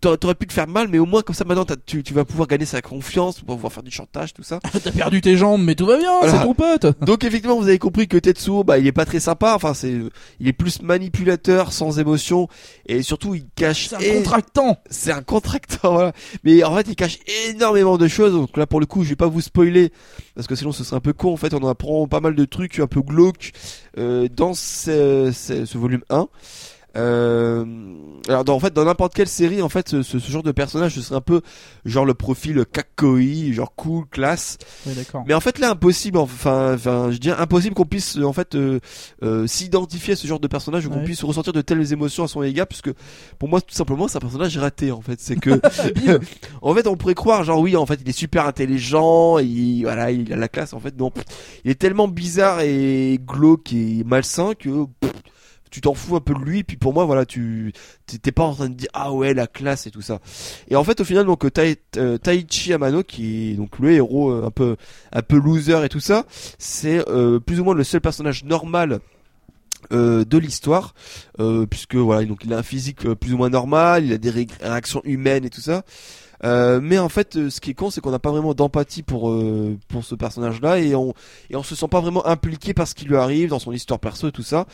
t'aurais pu te faire mal mais au moins comme ça maintenant tu, tu vas pouvoir gagner sa confiance pour pouvoir faire du chantage tout ça T'as perdu tes jambes, mais tout va bien, Voilà. c'est ton pote. donc effectivement, vous avez compris que Tetsuo, bah, il est pas très sympa. Enfin, c'est, il est plus manipulateur, sans émotion, et surtout, il cache. C'est un et- contractant. C'est un contracteur, voilà. Mais en fait, il cache énormément de choses. Donc là, pour le coup, je vais pas vous spoiler parce que sinon, ce serait un peu con. En fait, on apprend pas mal de trucs un peu glauques euh, dans ce volume 1. Euh, alors dans, en fait dans n'importe quelle série en fait ce, genre de personnage ce serait un peu genre le profil kakoi genre cool classe. Oui, mais en fait là impossible enfin enfin je dirais impossible qu'on puisse en fait euh, euh, s'identifier à ce genre de personnage ou qu'on puisse ressentir de telles émotions à son égard puisque pour moi tout simplement c'est un personnage raté en fait. C'est que en fait on pourrait croire genre oui en fait il est super intelligent il voilà il a la classe en fait non. Il est tellement bizarre et glauque et malsain que pff, tu t'en fous un peu de lui puis pour moi voilà tu t'es pas en train de dire ah ouais la classe et tout ça. Et en fait au final donc euh, Taichi Amano qui est donc le héros euh, un peu un peu loser et tout ça c'est euh, plus ou moins le seul personnage normal euh, de l'histoire euh, puisque voilà donc il a un physique plus ou moins normal il a des ré- réactions humaines et tout ça euh, mais en fait, euh, ce qui est con, c'est qu'on n'a pas vraiment d'empathie pour euh, pour ce personnage-là et on et on se sent pas vraiment impliqué par ce qui lui arrive dans son histoire perso et tout ça.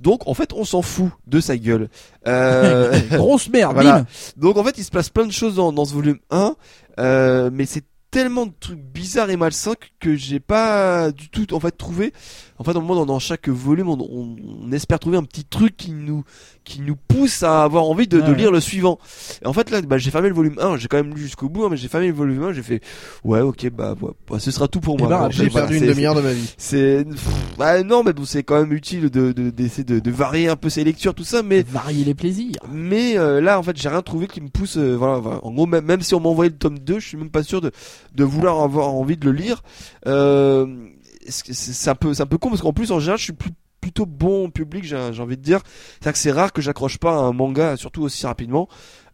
Donc en fait, on s'en fout de sa gueule. Euh, Grosse merde, Voilà. bim. donc en fait, il se passe plein de choses dans, dans ce volume 1, euh, mais c'est tellement de trucs bizarres et malsains que, que j'ai pas du tout en fait trouvé. En fait, au moment dans, chaque volume, on, on- on espère trouver un petit truc qui nous qui nous pousse à avoir envie de, de ouais. lire le suivant. Et en fait là, bah, j'ai fermé le volume 1, j'ai quand même lu jusqu'au bout, hein, mais j'ai fermé le volume 1, j'ai fait ouais, ok, bah, ouais, bah, ce sera tout pour moi. ben. J'ai perdu une demi-heure de ma vie. C'est bah, non, mais bon, c'est quand même utile de de- d'essayer de, de varier un peu ses lectures, tout ça, mais Varier les plaisirs. mais euh, là, en fait, j'ai rien trouvé qui me pousse. euh, voilà, voilà. En gros, même, même si on m'a envoyé le tome 2, je suis même pas sûr de, de vouloir avoir envie de le lire. Euh, c'est c'est un peu, c'est un peu con parce qu'en plus, en général, je suis plus plutôt bon public, j'ai envie de dire. C'est-à-dire que c'est rare que j'accroche pas à un manga, surtout aussi rapidement.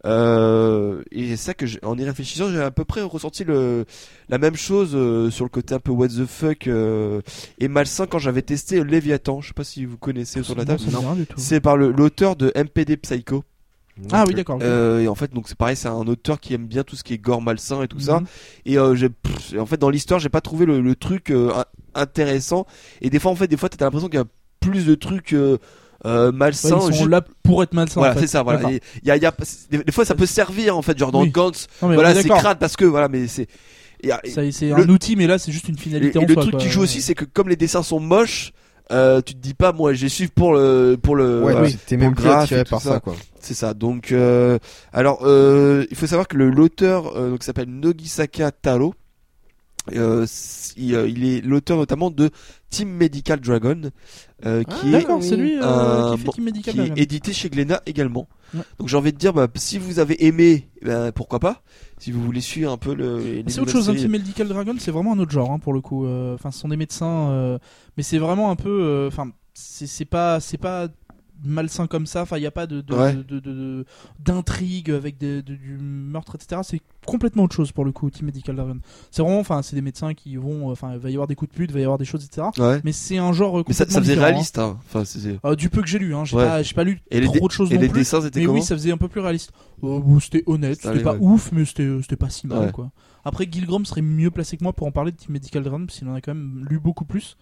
Euh, et c'est ça que, en y réfléchissant, j'ai à peu près ressenti le, la même chose euh, sur le côté un peu what the fuck euh, et malsain quand j'avais testé Léviathan. Je sais pas si vous connaissez autour de la table. C'est par l'auteur de MPD Psycho. Ah oui, d'accord. Euh, et en fait, donc c'est pareil, c'est un auteur qui aime bien tout ce qui est gore malsain et tout ça. Mhm. Et euh, j'ai, en fait, dans l'histoire, j'ai pas trouvé le, le truc euh, intéressant. Et des fois, en fait, des fois, t'as l'impression qu'il y a plus de trucs euh, euh, Ouais, malsains. ils sont juste- là pour être malsains. voilà, en fait. c'est ça. Voilà. Il y a, il y a, des, des fois, ça peut servir en fait, genre dans Oui. Gantz. Non, Voilà, est c'est crade parce que voilà, mais c'est. C'est Le- un outil, mais là, c'est juste une finalité et en le soi, truc quoi. qui joue aussi, c'est que comme les dessins sont moches, euh, tu te dis pas, moi, j'ai suivi pour le, pour le. Ouais, euh, donc t'es même attiré par ça. ça, quoi. C'est ça. Donc, euh, alors, euh, il faut savoir que le l'auteur, euh, donc s'appelle Nogisaka Taro. Euh, il, euh, il est l'auteur notamment de Team Medical Dragon, euh, Ah, qui est D'accord, c'est lui euh, un qui fait bon- Team Medical qui est Dragon. édité chez Glénat également. Ouais. Donc j'ai envie de dire, bah, si vous avez aimé, ben, pourquoi pas. Si vous voulez suivre un peu le. les C'est autre chose, séries. Team Medical Dragon, c'est vraiment un autre genre hein, pour le coup. Enfin, ce sont des médecins, mais c'est vraiment un peu. Enfin, c'est pas, c'est pas malsain comme ça. Enfin, il y a pas de de- Ouais. de- de- de- d'intrigue avec des- de- du meurtre, etc. C'est complètement autre chose pour le coup. Team Medical Dragon. C'est vraiment, enfin, c'est des médecins qui vont, euh, enfin, il va y avoir des coups de pute, il va y avoir des choses, etc. Ouais. Mais c'est un genre euh, Mais ça, ça faisait réaliste, hein. Enfin, Euh, du peu que j'ai lu, hein. j'ai Ouais. pas, pas lu Et trop de choses et non les plus. dessins, c'était Mais oui, ça faisait un peu plus réaliste. Euh, c'était honnête, c'était pas ouf, mais c'était c'était pas si mal quoi. Après, Gilgrom serait mieux placé que moi pour en parler de Team Medical Dragon, parce qu'il en a quand même lu beaucoup plus.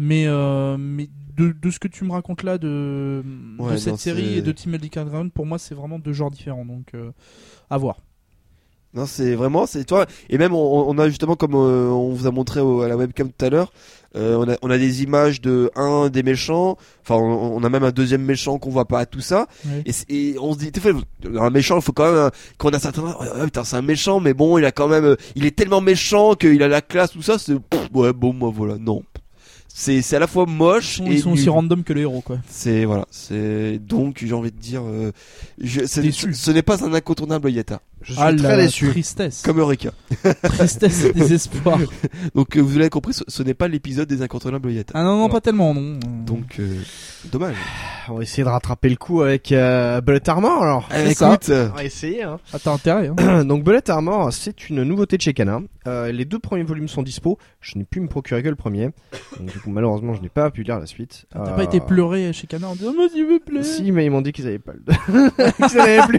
Mais, euh, mais de, de ce que tu me racontes là de, Ouais, de cette non, série et de Team Medical Dragon, pour moi, c'est vraiment deux genres différents. Donc, euh, à voir. Non, c'est vraiment, c'est toi. Et même, on, on a justement, comme euh, on vous a montré au- à la webcam tout à l'heure, euh, on, a, on a des images de un des méchants. Enfin, on, on a même un deuxième méchant qu'on voit pas tout ça. Et, on se dit, un méchant, il faut quand même qu'on a certains. Putain, c'est un méchant, mais bon, il a quand même, il est tellement méchant qu'il a la classe, tout ça. C'est, ouais, bon, moi voilà, non. C'est, c'est à la fois Ils moche sont, et ils sont aussi random que les héros, quoi. C'est voilà, c'est donc j'ai envie de dire, euh, je, ce, n'est pas un incontournable Yeta, Je suis Ah, très la déçu. tristesse. comme Eureka. Tristesse et désespoir. Donc euh, vous l'avez compris, ce, ce n'est pas l'épisode des incontournables Yata. Ah non, non, pas tellement, non. Donc euh, dommage. On va essayer de rattraper le coup avec euh, Bullet Armor alors. Eh, écoute, On va essayer. Hein. Ah, t'as intérêt, hein. Donc Bullet Armor, c'est une nouveauté de chez Kana. Euh, les deux premiers volumes sont dispo. Je n'ai pu me procurer que le premier. Donc, du coup, malheureusement, je n'ai pas pu lire la suite. T'as Euh, pas été pleuré chez Cana en disant, mais s'il vous plaît. Si, mais ils m'ont dit qu'ils avaient pas le 2. qu'ils en avaient plus.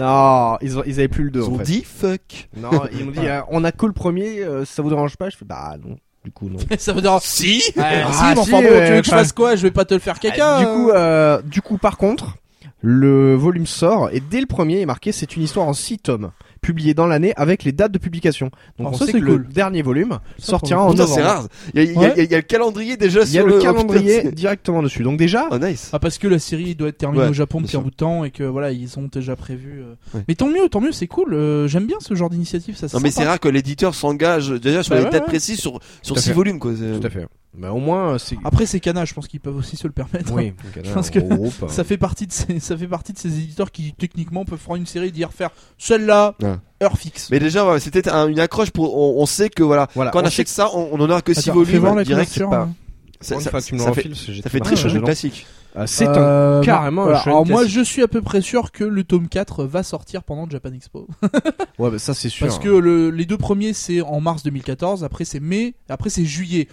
non, ils, ont, ils avaient plus le 2 ils en ont fait. dit fuck. Non, ils m'ont dit, euh, on a que le premier, euh, ça vous dérange pas? Je fais, bah non. Du coup, non. Ça veut dire, Si. Ouais, Ah, si, mais enfin si, bon, tu veux que je fasse quoi? Je vais pas te le faire caca. du coup, euh, du coup, par contre, le volume sort et dès le premier est marqué, c'est une histoire en 6 tomes, publié dans l'année avec les dates de publication. Donc Alors on ça, sait c'est que le cool. dernier volume Ça, sortira en le coup, c'est novembre. rare. Il y a, il y a- Ouais. il y a- il y a le calendrier déjà Il y a sur le oh, putain, calendrier c'est- directement dessus. Donc déjà, Oh nice. Ah parce que la série doit être terminée Ouais, au Japon depuis un bout de temps et que voilà ils ont déjà prévu. euh. Ouais. Mais tant mieux, tant mieux, c'est cool. euh, J'aime bien ce genre d'initiative, ça. Non mais c'est rare que l'éditeur s'engage déjà sur Bah les ouais, dates ouais. précises sur sur six volumes quoi. tout à fait. Bah au moins, c'est. Après c'est Kana, je pense qu'ils peuvent aussi se le permettre. Oui, pense un que Ça fait partie de ces, ça fait partie de ces éditeurs qui techniquement peuvent faire une série et dire faire celle-là Ouais. heure fixe. Mais déjà ouais, c'était un- une accroche pour on, on sait que voilà Voilà, quand on on achète ça on, on en aura que six Attends, fais voir volumes la direct c'est pas hein. ça, Une ça- fois que tu me ça le fait ça fait pas très dedans. classique. Euh, C'est un Euh, carrément un voilà. shonen Alors moi je suis à peu près sûr que le tome 4 va sortir pendant Japan Expo. Ouais, bah ça c'est sûr. Parce que le- les deux premiers c'est en mars 2014, après c'est mai, après c'est juillet.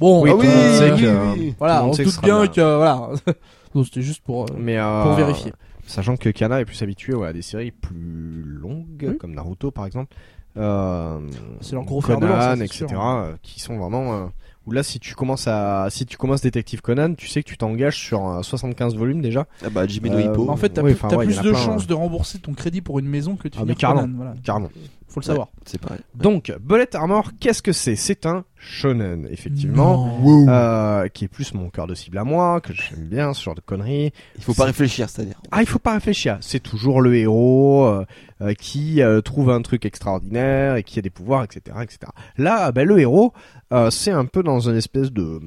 Bon, Oui, oui, euh, oui. voilà, on se doute bien que voilà. Donc c'était juste pour. euh, Mais euh, Pour vérifier. Sachant que Kana est plus habitué ouais, à des séries plus longues, comme Naruto par exemple. Euh, C'est leur gros de lance, Conan, ça, c'est etc. sûr. euh, qui sont vraiment. Euh, où là, si tu commences à, si tu commences Détective Conan, tu sais que tu t'engages sur euh, 75 volumes déjà. Ah bah Jimmy Euh, Hippo. en fait, t'as Oui, plus, ouais, plus de plein, chances ouais. de rembourser ton crédit pour une maison que de Ah, mais carrément. Conan, voilà. Carrément. Faut le savoir. c'est pareil. Donc, Bullet Armor, qu'est-ce que c'est? C'est un shonen, effectivement. Non. Euh, qui est plus mon cœur de cible à moi, que j'aime bien, ce genre de conneries. Il faut pas réfléchir c'est-à-dire. Ah, il faut pas réfléchir. C'est toujours le héros euh, euh, qui euh, trouve un truc extraordinaire et qui a des pouvoirs, etc., etc. Là, ben, le héros, euh, c'est un peu dans une espèce de,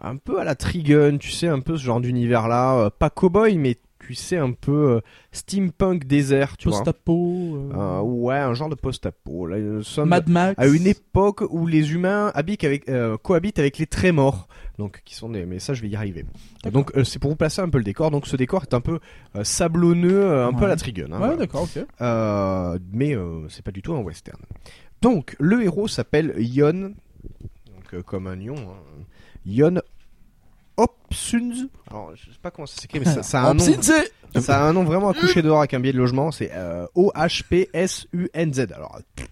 un peu à la Trigun, tu sais, un peu ce genre d'univers-là, euh, pas cowboy, mais tu sais un peu euh, steampunk désert, tu vois. Post-apo. Euh, ouais, un genre de post-apo. Là, nous sommes Mad Max. à une époque où les humains habitent avec, cohabitent avec les très morts. donc qui sont des, mais ça je vais y arriver. Donc c'est pour vous placer un peu le décor. Donc ce décor est un peu sablonneux, un peu à la. Trigun. hein, Ouais, voilà. d'accord, ok. Mais c'est pas du tout un western. Donc le héros s'appelle Yon, donc euh, comme un lion, hein. Yon Hopsuns. Alors je sais pas comment ça s'écrit, mais ça, ça a un nom. Ça a un nom vraiment à coucher dehors avec un billet de logement. C'est euh, O-H-P-S-U-N-Z. Alors, pff,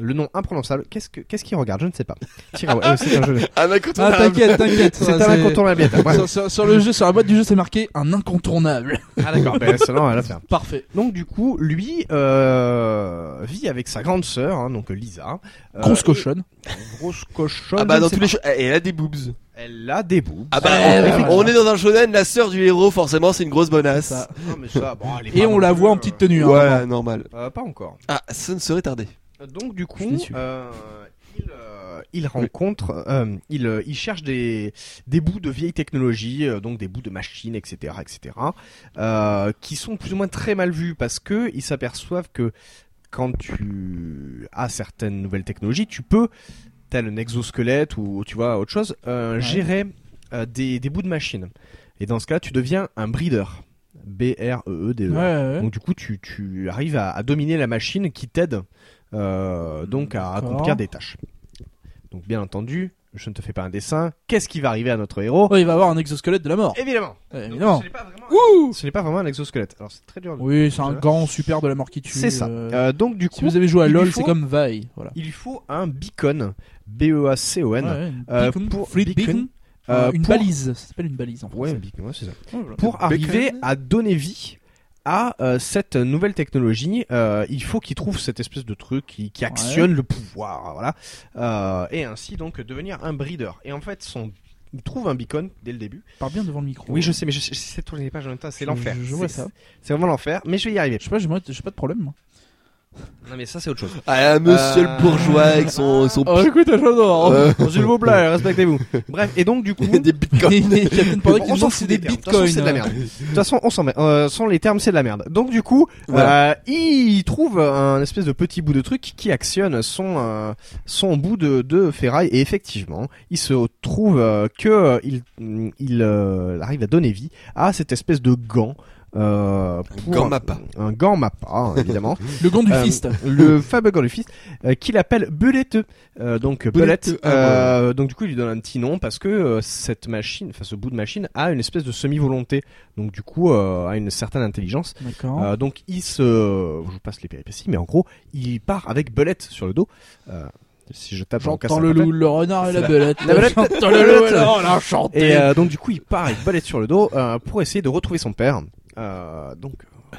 le nom imprononçable. Qu'est-ce que qu'est-ce qu'il regarde? Je ne sais pas. Tiens, ouais, euh, c'est un jeu. Un Ah, incontournable. t'inquiète, t'inquiète. C'est ça, un incontournable. Ouais. Sur, sur- sur le jeu, sur la boîte du jeu, c'est marqué un incontournable. Ah d'accord. Ben, c'est non, elle a fait un. Parfait. Donc du coup, lui euh, vit avec sa grande sœur, hein, donc Lisa. Euh, Grosse cochonne. Grosse cochonne. Ah bah dans tous les eh, elle a des boobs. Elle a des boobs. Ah bah on, est dans un shonen, la sœur du héros forcément c'est une grosse bonasse. Ça. Non, mais ça, bon, elle est Et on la voit en euh, petite tenue. hein. Ouais, normal. euh, pas encore. Ah, ça ne serait tardé. Donc du coup, euh, il, euh, il rencontre, euh, il, euh, il cherche des, des bouts de vieilles technologies, donc des bouts de machines, etc., etc., qui sont plus ou moins très mal vus parce que ils s'aperçoivent que quand tu as certaines nouvelles technologies, tu peux, tel un exosquelette ou tu vois autre chose, Ouais. gérer des, des bouts de machines. Et dans ce cas, tu deviens un breeder. B-R-E-E-D-E. Ouais, ouais. Donc du coup, tu, tu arrives à, à dominer la machine qui t'aide donc à accomplir des tâches. Donc bien entendu, je ne te fais pas un dessin. Qu'est-ce qui va arriver à notre héros Ouais, il va avoir un exosquelette de la mort. Évidemment. Ouais, Donc, évidemment. ce n'est pas vraiment. Ce n'est pas vraiment un exosquelette. Alors c'est très dur. Oui, c'est un gant super de la mort qui tue. C'est ça. euh, Euh, donc du Si coup, vous avez joué à LoL, c'est comme Vi. Voilà. il lui faut un beacon, B-E-A-C-O-N. Ouais, ouais, une euh, beacon, pour fleet beacon, beacon, euh, euh, une pour- balise. Ça s'appelle une balise en Ouais, français. un beacon, ouais, c'est ça. Ouais, voilà. Pour Bacon. arriver à donner vie à euh, cette nouvelle technologie, euh, il faut qu'il trouve cette espèce de truc qui, qui actionne le pouvoir, voilà, Euh, et ainsi donc devenir un breeder. Et en fait, son il trouve un beacon dès le début. Parle bien devant le micro. Oui, je sais, mais je, je sais tourner les pages en même temps, c'est l'enfer. je vois C'est- ça. C'est vraiment l'enfer, mais je vais y arriver. Je sais pas, j'ai j'ai pas de problème moi. Non, mais ça c'est autre chose. Ah, monsieur Euh, le bourgeois avec son, son Oh, écoute, j'adore. Euh, S'il vous plaît, respectez-vous. Bref, et donc du coup, des bitcoins. Qui on s'en fout c'est des termes. De toute façon, bitcoins. c'est de la merde. De toute façon, on s'en met. Euh, sans les termes, c'est de la merde. Donc du coup, Voilà. euh, il trouve un espèce de petit bout de truc qui actionne son euh, son bout de, de ferraille et effectivement, il se trouve euh, que il il euh, arrive à donner vie à cette espèce de gant. Euh, pour- Gant Mappa. Un gant mappa, hein, évidemment. Le gant du Euh, fist. le fameux gant du fils euh, qu'il appelle Belette. Euh, donc Belette. Belette, ah, euh, Donc du coup il lui donne un petit nom parce que euh, cette machine, enfin ce bout de machine a une espèce de semi-volonté. Donc du coup euh, a une certaine intelligence. D'accord. Euh, donc il se, je vous passe les péripéties, mais en gros il part avec Belette sur le dos. Euh, si je tape, on J'entends un le loup, le renard et la belette. La belette. J'entends La le loup le renard chanter. Et euh, donc du coup il part avec Belette sur le dos euh, pour essayer de retrouver son père. Euh, donc euh,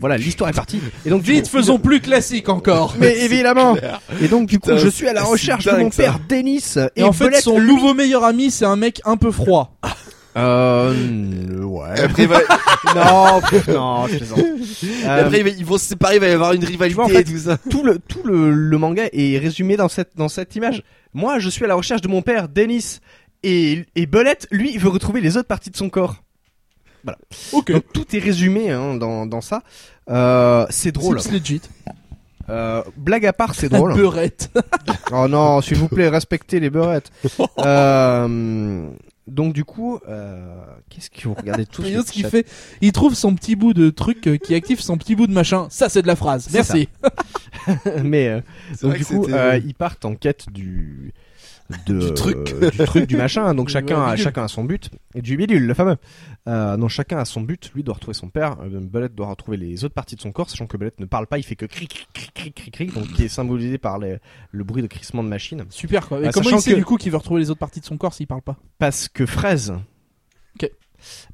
voilà l'histoire est partie. Et donc du Vite, faisons plus classique encore. Mais évidemment. Et donc du coup, Putain, je suis à la recherche de mon ça. père Denis et, Et en fait, Belette, son lui- nouveau meilleur ami, c'est un mec un peu froid. Euh, ouais. Après, va- non, non, je plaisante. Euh, après, il va- ils vont se séparer, il va y avoir une rivalité vois, en fait, et tout ça. tout le tout le, le manga est résumé dans cette dans cette image. Moi, je suis à la recherche de mon père Denis et et Belette, lui, il veut retrouver les autres parties de son corps. Ok. Donc tout est résumé hein, dans dans ça. Euh, c'est drôle. C'est legit. Euh, blague à part, c'est drôle. beurette. Oh non, s'il vous plaît, respectez les beurettes. euh, donc du coup, euh, qu'est-ce que vous regardez tous ce qu'il fait, il trouve son petit bout de truc euh, qui active son petit bout de machin. Ça, c'est de la phrase. Merci. Mais euh, donc du coup, ils partent en quête du de, Du truc. euh, du truc du machin. Donc chacun a, chacun a son but et du bidule, le fameux. Euh, donc chacun a son but. Lui doit retrouver son père. Euh, Belette doit retrouver les autres parties de son corps, sachant que Belette ne parle pas, il fait que cri cri cri cri cri cri, donc qui est symbolisé par les- le bruit de crissement de machine. Super quoi. Et Bah, comment il sait que- du coup qu'il veut retrouver les autres parties de son corps s'il parle pas Parce que Fraise. Ok.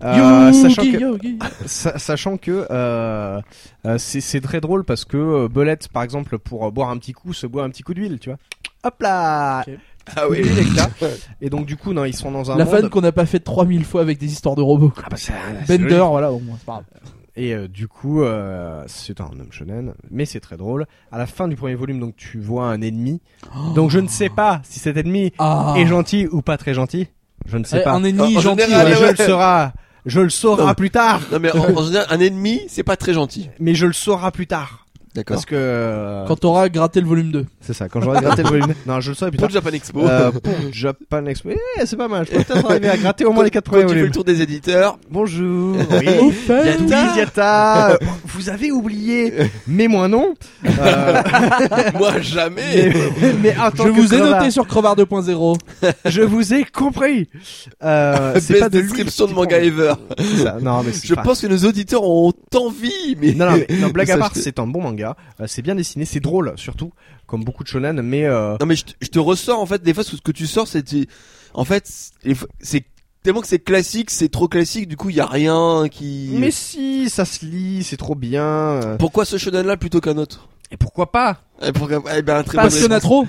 Euh, sachant que sachant euh, euh, c'est très drôle parce que euh, Belette, par exemple, pour euh, boire un petit coup, se boit un petit coup d'huile, tu vois. Hop là. Ah oui. Et donc du coup, non, ils sont dans un La monde. fan qu'on n'a pas fait 3000 fois avec des histoires de robots. Ah bah, c'est- c'est Bender, logique. voilà, au moins, c'est pas grave. Et euh, du coup, euh, c'est un homme shonen, mais c'est très drôle. À la fin du premier volume, donc tu vois un ennemi. Donc je ne sais pas si cet ennemi Ah. est gentil ou pas très gentil. Je ne sais Eh, pas. Un ennemi En gentil. général, ouais. je ouais. le saurai. Je le saurai Non. plus tard. Non mais en, en général, un ennemi, c'est pas très gentil. Mais je le saurai plus tard. D'accord. Parce que euh, Quand t'auras gratté le volume 2. c'est ça, quand j'aurai gratté le volume. Non, je le saurai plus Pour tard. le Japan Expo. Euh, pour Japan Expo. Eh, c'est pas mal. Je peux peut-être arriver à gratter au moins les quatre Quand premiers tu fais le volumes. tour des éditeurs. Bonjour. Au Oui. fait, Oui, Diata. Vous avez oublié, mais moi non. Euh, Moi, jamais. mais, mais en tant je que vous ai crevard, noté sur Crevard 2.0. Je vous ai compris. Euh, c'est Best pas de lui description qui de manga prend. ever. C'est ça. Non, mais c'est Je pas- pense que nos auditeurs ont envie, mais. Non, non, mais non, blague à Ça, part, c'est un bon manga. Euh, c'est bien dessiné, c'est drôle surtout, comme beaucoup de shonen. Mais euh, Non mais je te, je te ressors en fait des fois ce que tu sors c'est en fait c'est- tellement que c'est classique c'est trop classique du coup il y a rien qui mais si, ça se lit, c'est trop bien. euh, pourquoi ce shonen là plutôt qu'un autre? Et pourquoi pas? Eh, pourquoi... eh ben, très Parce qu'il y en a trop.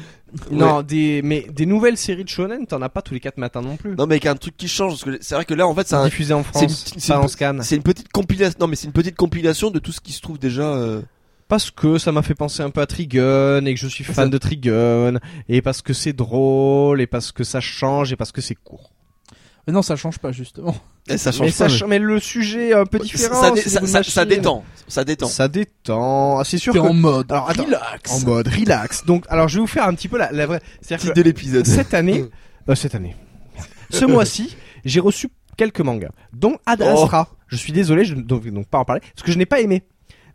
Non, des mais des nouvelles séries de shonen, t'en as pas tous les quatre matins non plus. non mais avec un truc qui change parce que c'est vrai que là en fait c'est un- diffusé en une France, c'est une scan. c'est une petite compilation non mais c'est une petite compilation de tout ce qui se trouve déjà euh, Parce que ça m'a fait penser un peu à Trigun et que je suis fan Ça- de Trigun et parce que c'est drôle et parce que ça change et parce que c'est court. Mais non, ça change pas justement. ça change Mais, ça pas, mais le sujet est un peu différent. ça, dé- c'est ça, des ça- ça machines. détend ça détend Ça détend. Ah, C'est sûr que en mode Alors, attends. relax. en mode relax. Donc, alors je vais vous faire un petit peu la, la vraie. C'est-à-dire titre que de l'épisode cette année, euh, cette année, ce mois-ci, j'ai reçu quelques mangas, dont Ad Oh. Astra. Je suis désolé, je ne donc, donc pas en parler, parce que je n'ai pas aimé.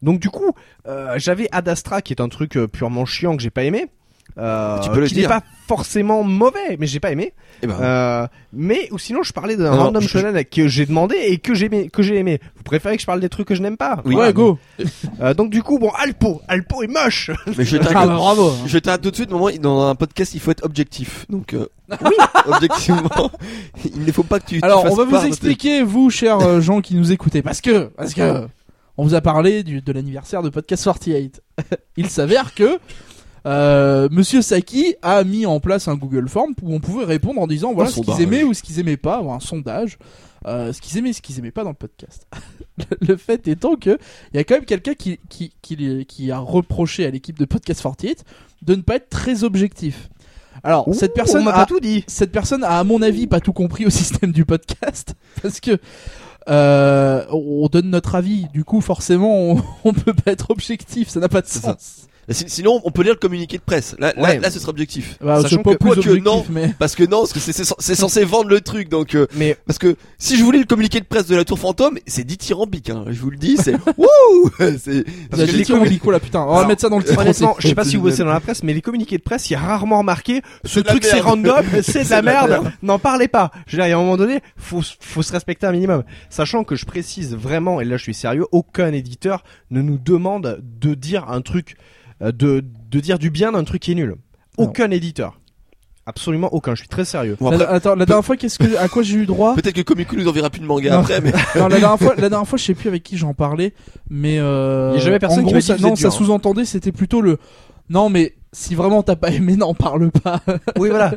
Donc du coup, euh, j'avais Ad Astra qui est un truc euh, purement chiant que j'ai pas aimé. Euh, Tu peux le qui n'est dire. pas forcément mauvais, mais j'ai pas aimé. Eh ben, Euh, mais ou sinon, je parlais d'un random je- shonen que j'ai demandé et que j'ai aimé, que j'ai aimé. Vous préférez que je parle des trucs que je n'aime pas? Oui. Ouais, go. euh, donc du coup, bon, Alpo, Alpo est moche. mais je Ah, t'arrête bah, bravo. je t'arrête tout de suite moment dans un podcast il faut être objectif donc euh, oui objectivement il ne faut pas que tu tu Alors, fasses on va vous expliquer, vous, chers euh, gens qui nous écoutez, parce que, parce que, on vous a parlé du, de l'anniversaire de Podcast 48. Il s'avère que euh, Monsieur Saki a mis en place un Google Form où on pouvait répondre en disant voilà Un ce qu'ils aimaient ou ce qu'ils aimaient pas, ou un sondage, euh, ce qu'ils aimaient et ce qu'ils aimaient pas dans le podcast. le fait étant que il y a quand même quelqu'un qui, qui, qui, qui a reproché à l'équipe de Podcast 48 de ne pas être très objectif. Alors, cette personne a- pas tout dit. cette personne a à mon avis pas tout compris au système du podcast parce que euh, on donne notre avis. Du coup forcément on, on peut pas être objectif. Ça n'a pas de sens Sinon, on peut lire le communiqué de presse. Là, là, Ouais. là, ce sera objectif. bah, Sachant que- quoique objectif non. mais Parce que non, parce que c'est- censé vendre le truc. Donc, euh, Mais parce que si je voulais le communiqué de presse de la Tour Fantôme, c'est dithyrambique. Hein, je vous le dis, c'est wouh. C'est que que les communiqués- là putain on va mettre ça dans le titre honnêtement, je sais pas si vous bossez dans la presse, mais les communiqués de presse, il y a rarement marqué ce truc c'est random, c'est de la de la merde. N'en parlez pas. Je veux dire, il y a un moment donné, faut faut se respecter un minimum. Sachant que je précise vraiment, et là je suis sérieux, aucun éditeur ne nous demande de dire un truc, de de dire du bien d'un truc qui est nul. Aucun éditeur. Absolument aucun. Je suis très sérieux. Bon, La- attends la dernière fois qu'est-ce que à quoi j'ai eu droit peut-être que Komiku nous enverra plus de manga Non. après, mais non, la dernière fois la dernière fois je sais plus avec qui j'en parlais mais euh, Il y a jamais personne en qui gros m'a dit ça, non dur, ça hein. sous-entendait c'était plutôt le non mais si vraiment t'as pas aimé n'en parle pas Oui voilà.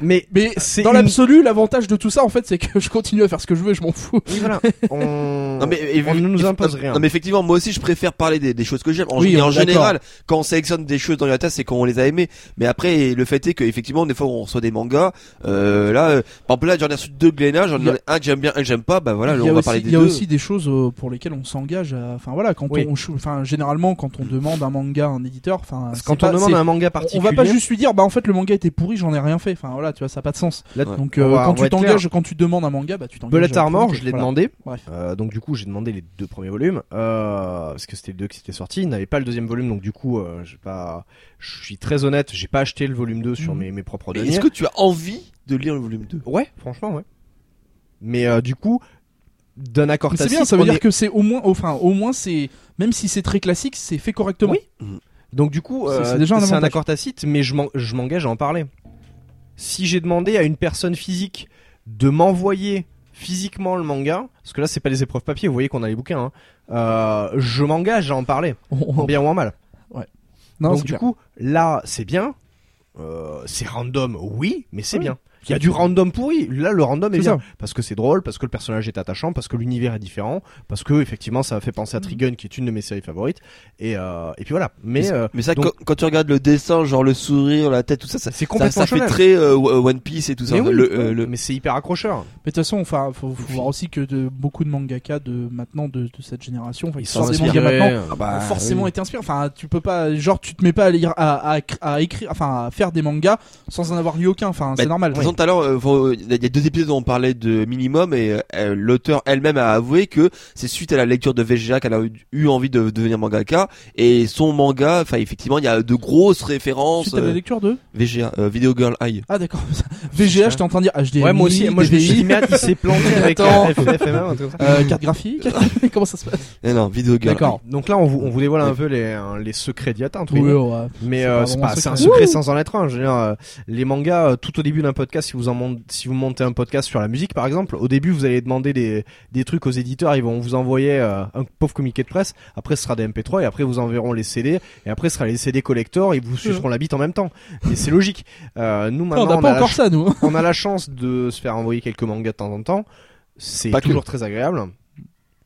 Mais mais c'est dans une- l'absolu l'avantage de tout ça en fait c'est que je continue à faire ce que je veux et je m'en fous Oui voilà. On, non mais et- on ne nous impose rien. Non mais effectivement, moi aussi, je préfère parler des, des choses que j'aime. En, Oui, et on en général, quand on sélectionne des choses dans la tasse, c'est qu'on les a aimées. Mais après, le fait est qu'effectivement, des fois, on reçoit des mangas. Euh, là, euh, par exemple, là, j'en ai reçu deux Glénat, j'en Il a- ai un que j'aime bien, un que j'aime pas. Bah voilà, il là, y a on va aussi, parler il des y a deux. aussi des choses euh, pour lesquelles on s'engage à... enfin voilà quand Oui. on enfin généralement quand on demande un manga à un éditeur enfin que quand pas- on demande c'est- un manga on particulier, va pas juste lui dire bah en fait le manga était pourri j'en ai rien fait enfin voilà tu vois ça a pas de sens Là, Ouais. donc on euh, va- on quand tu t'engages quand tu demandes un manga bah tu t'engages Bullet Armor, je l'ai voilà. demandé. Euh, donc du coup, j'ai demandé les deux premiers volumes euh, parce que c'était les deux qui étaient sortis. Il n'avait pas le deuxième volume, donc du coup, euh, j'ai pas. Je suis très honnête, j'ai pas acheté le volume 2 sur Mhm. mes, mes propres deniers. Est-ce que tu as envie de lire le volume 2 Ouais, franchement, ouais. Mais euh, du coup, d'un accord c'est bien ça veut on dire est- que c'est au moins enfin au moins c'est même si c'est très classique c'est fait correctement Oui. Donc du coup, C'est- euh, déjà un accord tacite, mais je m'en- je m'engage à en parler. Si j'ai demandé à une personne physique de m'envoyer physiquement le manga, parce que là c'est pas les épreuves papier, vous voyez qu'on a les bouquins, hein, euh, je m'engage à en parler, en bien ou en mal. non, Donc du clair. coup, là c'est bien, euh, c'est random, oui, mais c'est Oui. bien. Il y a du random pourri. Là, le random est, C'est bien ça. parce que c'est drôle, parce que le personnage est attachant, parce que l'univers est différent, parce que effectivement, ça fait penser à Trigun, qui est une de mes séries favorites. Et euh, et puis voilà. Mais euh, mais ça, donc- quand, quand tu regardes le dessin, genre le sourire, la tête, tout ça, ça, c'est ça, complètement ça fait shonen. très euh, One Piece et tout ça. Mais oui, le, euh, le- mais c'est hyper accrocheur. Mais de toute façon, enfin, faut, faut voir aussi que de, beaucoup de mangaka de maintenant de, de cette génération, enfin, Ils sont inspirés. maintenant, Ah bah, ont forcément oui. été inspirés. Enfin, tu peux pas, genre, tu te mets pas à lire, à, à, à écrire, enfin, à faire des mangas sans en avoir lu aucun. Enfin, c'est Bah, normal. Par exemple, tout à l'heure, euh, il y a deux épisodes où on parlait de minimum et euh, l'auteur elle-même a avoué que c'est suite à la lecture de VGA qu'elle a eu- envie de devenir mangaka et son manga, enfin effectivement, il y a de grosses références. Suite à la euh, lecture de VGA, euh, Video Girl Eye. Ah d'accord. VGA, j'étais en train de dire HDMI, Ouais, moi aussi. Moi, je me suis dit, DVI, merde, il s'est planté avec Attends. euh, FFM1, un truc comme ça. euh, carte graphique. Comment ça se passe? Eh non, Video Girl. D'accord. Donc là, on vous, on vous dévoile un peu les, hein, les secrets d'Yata, entre Oui, ouais. Mais C'est euh, pas un secret. sans en être un. Je veux dire, euh, les mangas, euh, tout au début d'un podcast, si vous en mon- si vous montez un podcast sur la musique, par exemple, au début, vous allez demander des, des trucs aux éditeurs, ils vont vous envoyer euh, un pauvre communiqué de presse. Après, ce sera des MP3 et après, vous enverront les CD et après, ce sera les CD collector et vous suceront la bite en même temps. Et c'est logique. Euh, nous maintenant, on n'a on, pas a la encore ch- ça, nous. on a la chance de se faire envoyer quelques mangas de temps en temps. C'est que. toujours très agréable.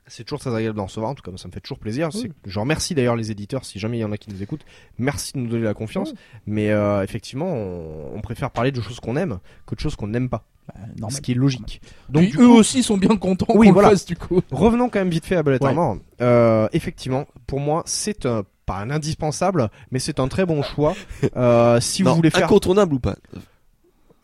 C'est toujours très agréable d'en recevoir, en tout cas, ça me fait toujours plaisir. Je remercie d'ailleurs les éditeurs, si jamais il y en a qui nous écoutent. Merci de nous donner la confiance. Mais euh, effectivement, on, on préfère parler de choses qu'on aime que de choses qu'on n'aime pas. Bah, normal. Ce qui est logique. Donc eux coup, aussi sont bien contents Oui, qu'on voilà. le fasse du coup. revenons quand même vite fait à Bullet Ouais. Armor. Euh, effectivement, pour moi, c'est un, pas un indispensable, mais c'est un très bon choix. Euh, si Non, vous voulez faire incontournable ou pas?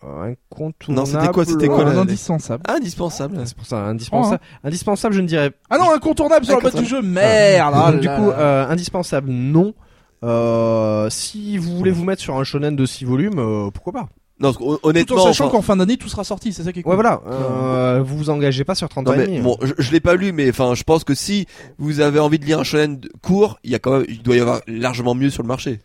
Incontournable. Non, c'était quoi, c'était quoi, Ouais, la- un indispensable. Indispensable. C'est pour ça, indispensable. Indispensable, je ne dirais Ah non, incontournable sur la boîte du jeu. Merde. ah Donc, du coup, euh, indispensable, non. Euh, si vous voulez vous mettre sur un shonen de 6 volumes, euh, pourquoi pas Non, tout honnêtement, en sachant enfin, qu'en fin d'année tout sera sorti, c'est ça qui est cool. Ouais, voilà. Euh, vous vous engagez pas sur 30 Non mais demi. bon, je, je l'ai pas lu, mais enfin, je pense que si vous avez envie de lire un shonen court, il y a quand même, il doit y avoir largement mieux sur le marché.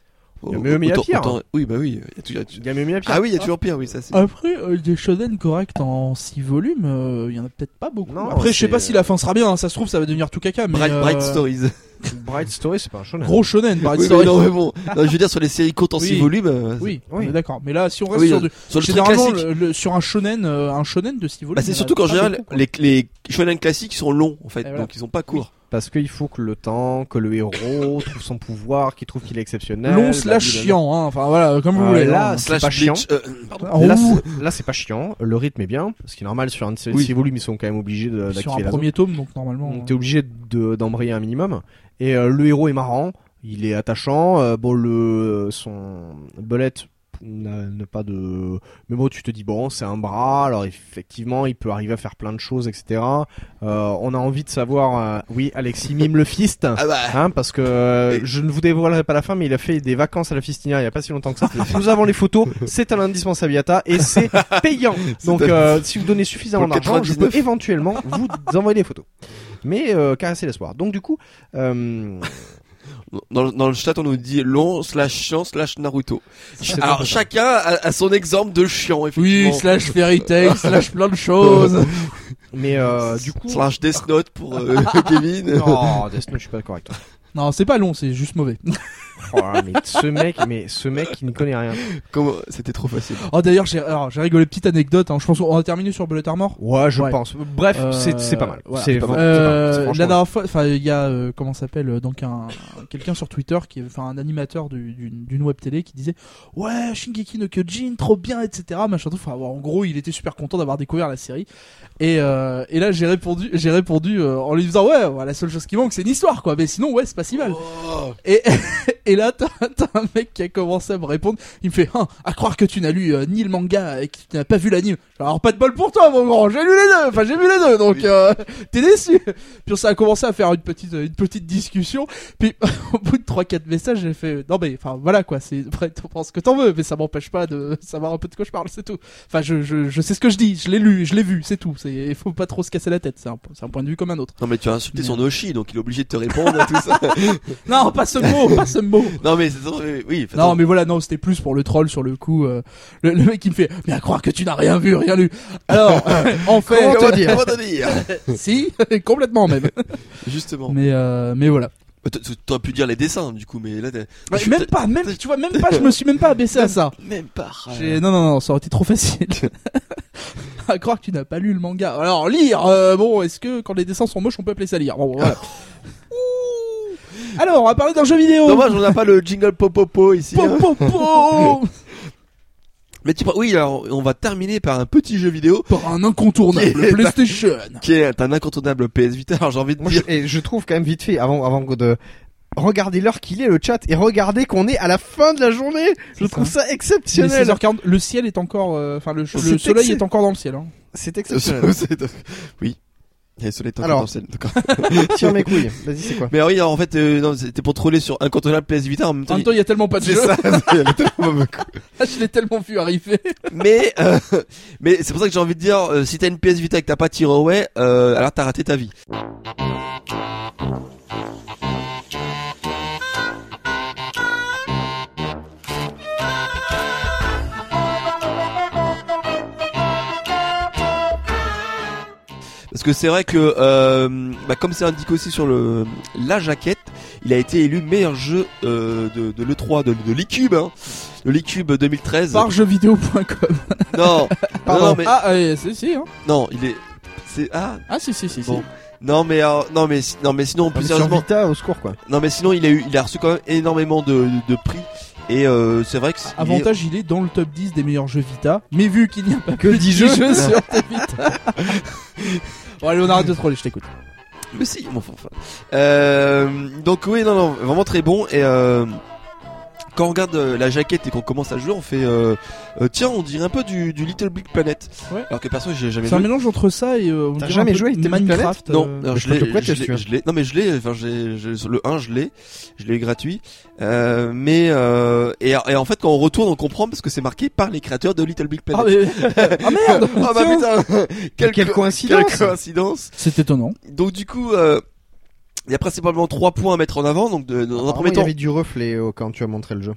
Il y a mieux, mais il y a Autant- pire. autant- Oui, bah oui. il y a toujours- Il y a pire. Ah oui, il y a toujours pire, oui, ça c'est. Après, euh, des shonen corrects en 6 volumes, euh, il y en a peut-être pas beaucoup. Non, Après, je sais pas si la fin sera bien, hein, ça se trouve ça va devenir tout caca, mais Bright, euh, Bright Stories. Bright Story, c'est pas un shonen. Gros shonen, Bright Oui, mais non, mais bon. Non, je veux dire sur les séries courtes en Oui. 6 volumes. euh, Oui, on Oui. est d'accord. Mais là, si on reste Oui, sur, du, sur le truc généralement classique. le- le- sur un shonen, euh, un shonen de 6 volumes. Bah y c'est surtout qu'en général, les, les shonen classiques sont longs en fait, Et voilà. donc ils sont pas courts. Parce qu'il faut que le temps, que le héros trouve son pouvoir, qu'il trouve qu'il est exceptionnel. long slash blablabla. chiant, hein. Enfin voilà, comme vous Euh, voulez. là, hein. c'est pas chiant. Euh, pardon. Ah, Là, c'est- pas chiant. Le rythme est bien. Ce qui est normal sur un de ces Oui. volumes, ils sont quand même obligés de- sur d'activer un la zone. premier tome, donc normalement. Donc t'es obligé de- d'embrayer un minimum. Et euh, le héros est marrant, il est attachant. euh, bon, le son bullet n'a pas de. Mais bon, tu te dis bon, c'est un bras. Alors effectivement, il peut arriver à faire plein de choses, etc. Euh, on a envie de savoir. euh, Oui, Alexis mime le fist. Ah bah. Hein, parce que euh, je ne vous dévoilerai pas la fin, mais il a fait des vacances à la Fistinière il y a pas si longtemps que ça. Nous avons les photos, c'est un indispensable Yata et c'est payant. Donc euh, si vous donnez suffisamment d'argent, je peux 99. éventuellement vous envoyer des photos. Mais euh, caresser l'espoir. Donc du coup, euh, Dans, le- dans le chat, on nous dit long slash chiant slash Naruto. Alors chacun a, a son exemple de chiant, Oui, effectivement. slash fairy tale, slash plein de choses. mais euh, du coup, Slash Death Note pour euh, Kevin. non, Death Note, je suis pas d'accord avec toi. non, c'est pas long, c'est juste mauvais. Oh, mais ce mec, mais ce mec qui ne connaît rien. Comment C'était trop facile. Oh d'ailleurs, j'ai alors j'ai rigolé petite anecdote. Hein. Je pense qu'on va terminer sur Bullet Armor. Ouais, je Ouais. pense. Bref, Euh, c'est c'est pas mal. voilà. C'est pas c'est mal. pas mal. Euh, la dernière fois, enfin, il y a euh, comment ça s'appelle euh, donc un quelqu'un sur Twitter qui, enfin, un animateur du- d'une d'une web télé qui disait ouais Shingeki no Kyojin trop bien etc machin tout. Enfin, en gros, il était super content d'avoir découvert la série. Et euh, et là j'ai répondu j'ai répondu euh, en lui disant ouais, ouais, la seule chose qui manque c'est une histoire quoi. Mais sinon ouais c'est pas si mal. Oh. Et, et là, t'as un mec qui a commencé à me répondre. Il me fait, Hein, à croire que tu n'as lu euh, ni le manga et que tu n'as pas vu l'anime. Alors pas de bol pour toi, mon grand. J'ai lu les deux. Enfin, j'ai vu les deux. Donc, euh, t'es déçu. Puis ça a commencé à faire une petite, une petite discussion. Puis au bout de trois, quatre messages, j'ai fait, non mais, enfin voilà quoi. C'est après, t'en penses ce que t'en veux, mais ça m'empêche pas de savoir un peu de quoi je parle. C'est tout. Enfin, je, je, je sais ce que je dis. Je l'ai lu, je l'ai vu. C'est tout. C'est, il faut pas trop se casser la tête. C'est un, c'est un point de vue comme un autre. Non mais tu as insulté Mais- son Oshi, donc il est obligé de te répondre à tout ça. Non, pas ce mot, pas ce mot. Non mais c'est oui, Non, mais voilà, non, c'était plus pour le troll sur le coup. euh, le, le mec qui me fait, mais à croire que tu n'as rien vu, rien lu. Alors, en fait, Comment te dire Comment dire? Si, complètement même. Justement. Mais, euh, mais voilà. Bah, T'aurais pu dire les dessins, du coup, mais là, Ouais, je- même pas, même, tu vois, même pas, je me suis même pas abaissé à ça. Même pas. Non, non, non, ça aurait été trop facile. à croire que tu n'as pas lu le manga. Alors, lire, euh, bon, est-ce que quand les dessins sont moches, on peut appeler ça lire? Bon, voilà. Alors, on va parler d'un jeu vidéo. Dommage, on n'a pas le jingle popopo ici. Po, hein. Mais tu oui, alors on va terminer par un petit jeu vidéo Par un incontournable Qui est- PlayStation. qui est un incontournable PS Vita. Alors j'ai envie de Moi, je, dire, et je trouve quand même vite fait, avant, avant de regarder l'heure qu'il est, le chat, et regardez qu'on est à la fin de la journée. Je trouve ça exceptionnel. 16h40, le ciel est encore, euh, enfin, le, C'est le soleil est encore dans le ciel. Hein. C'est exceptionnel. Oui. Soleil Alors. d'accord. Tire mes couilles. Vas-y, c'est quoi Mais oui, alors, en fait, euh, non, c'était pour troller sur incontournable PS Vita en même En temps. même temps, il y a tellement pas de C'est jeux. ça, il y avait tellement beaucoup. je l'ai tellement vu arriver. Mais, euh, mais c'est pour ça que j'ai envie de dire, euh, si t'as une PS Vita et que t'as pas tiré away, euh, alors t'as raté ta vie. Parce que c'est vrai que, euh, bah, comme c'est indiqué aussi sur le la jaquette, il a été élu meilleur jeu euh, de, de l'E3 de, de l'eCube, hein, de l'eCube 2013. Par jeuxvideo.com. Non, Pardon. non, non, mais Ah, euh, si, si, hein. non, il est, c'est ah Ah, si, si, si, si. Non mais euh, non mais si- non mais sinon Ah, plus Sur sérieusement Vita, au secours, quoi. non mais sinon il a eu il a reçu quand même énormément de, de prix et euh, c'est vrai que c'est- il est- Avantage, il est dans le top 10 des meilleurs jeux Vita. Mais vu qu'il n'y a pas Que plus 10 de jeux. sur ta Vita. bon, allez, on arrête de troller, je t'écoute. mais si enfin, enfin. Euh, donc oui non non vraiment très bon et euh, quand on regarde euh, la jaquette et qu'on commence à jouer on fait euh, euh, tiens on dirait un peu du, du Little Big Planet Ouais. alors que perso j'ai jamais C'est un joué mélange entre ça et euh, on T'as jamais un peu joué à Little Minecraft. Non, euh, alors je l'ai, non mais je l'ai, enfin j'ai, le 1 je l'ai, je l'ai eu gratuit, euh, mais euh, et, et en fait quand on retourne on comprend parce que c'est marqué par les créateurs de Little Big Ah, Planet. mais... ah merde Ah bah Tiens. putain, quelle, quelle co- coïncidence. quelle coïncidence. C'est étonnant. Donc du coup, euh, il y a principalement trois points à mettre en avant. Donc de- dans un premier il y temps, avait du reflet euh, quand tu as montré le jeu.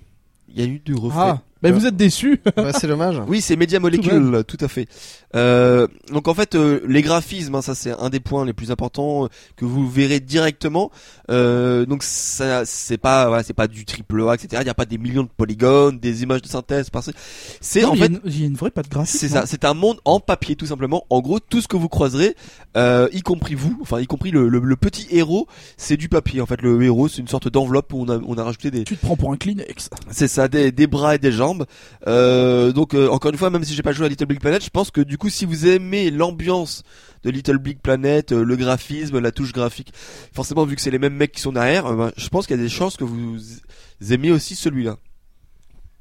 il y a eu du reflet. Ah, bah vous êtes déçus. bah, c'est dommage. Oui, c'est Media Molecule, tout, à fait. Euh, donc en fait, euh, les graphismes, hein, ça c'est un des points les plus importants euh, que vous verrez directement. Euh, donc ça, c'est pas, voilà, c'est pas du triple A, etc. Il n'y a pas des millions de polygones, des images de synthèse. par- C'est en il fait, une- il y, a une vraie patte graphique. c'est non ça, c'est un monde en papier tout simplement. En gros, tout ce que vous croiserez, euh, y compris vous, enfin y compris le, le, le petit héros, c'est du papier. En fait, le héros, c'est une sorte d'enveloppe où on a, on a rajouté des, Tu te prends pour un Kleenex. c'est ça, des, des bras et des jambes. Euh, donc euh, encore une fois, même si j'ai pas joué à Little Big Planet, je pense que du coup, si vous aimez l'ambiance de Little Big Planet, euh, le graphisme, la touche graphique, forcément vu que c'est les mêmes mecs qui sont derrière, ben, je pense qu'il y a des chances que vous aimiez aussi celui-là.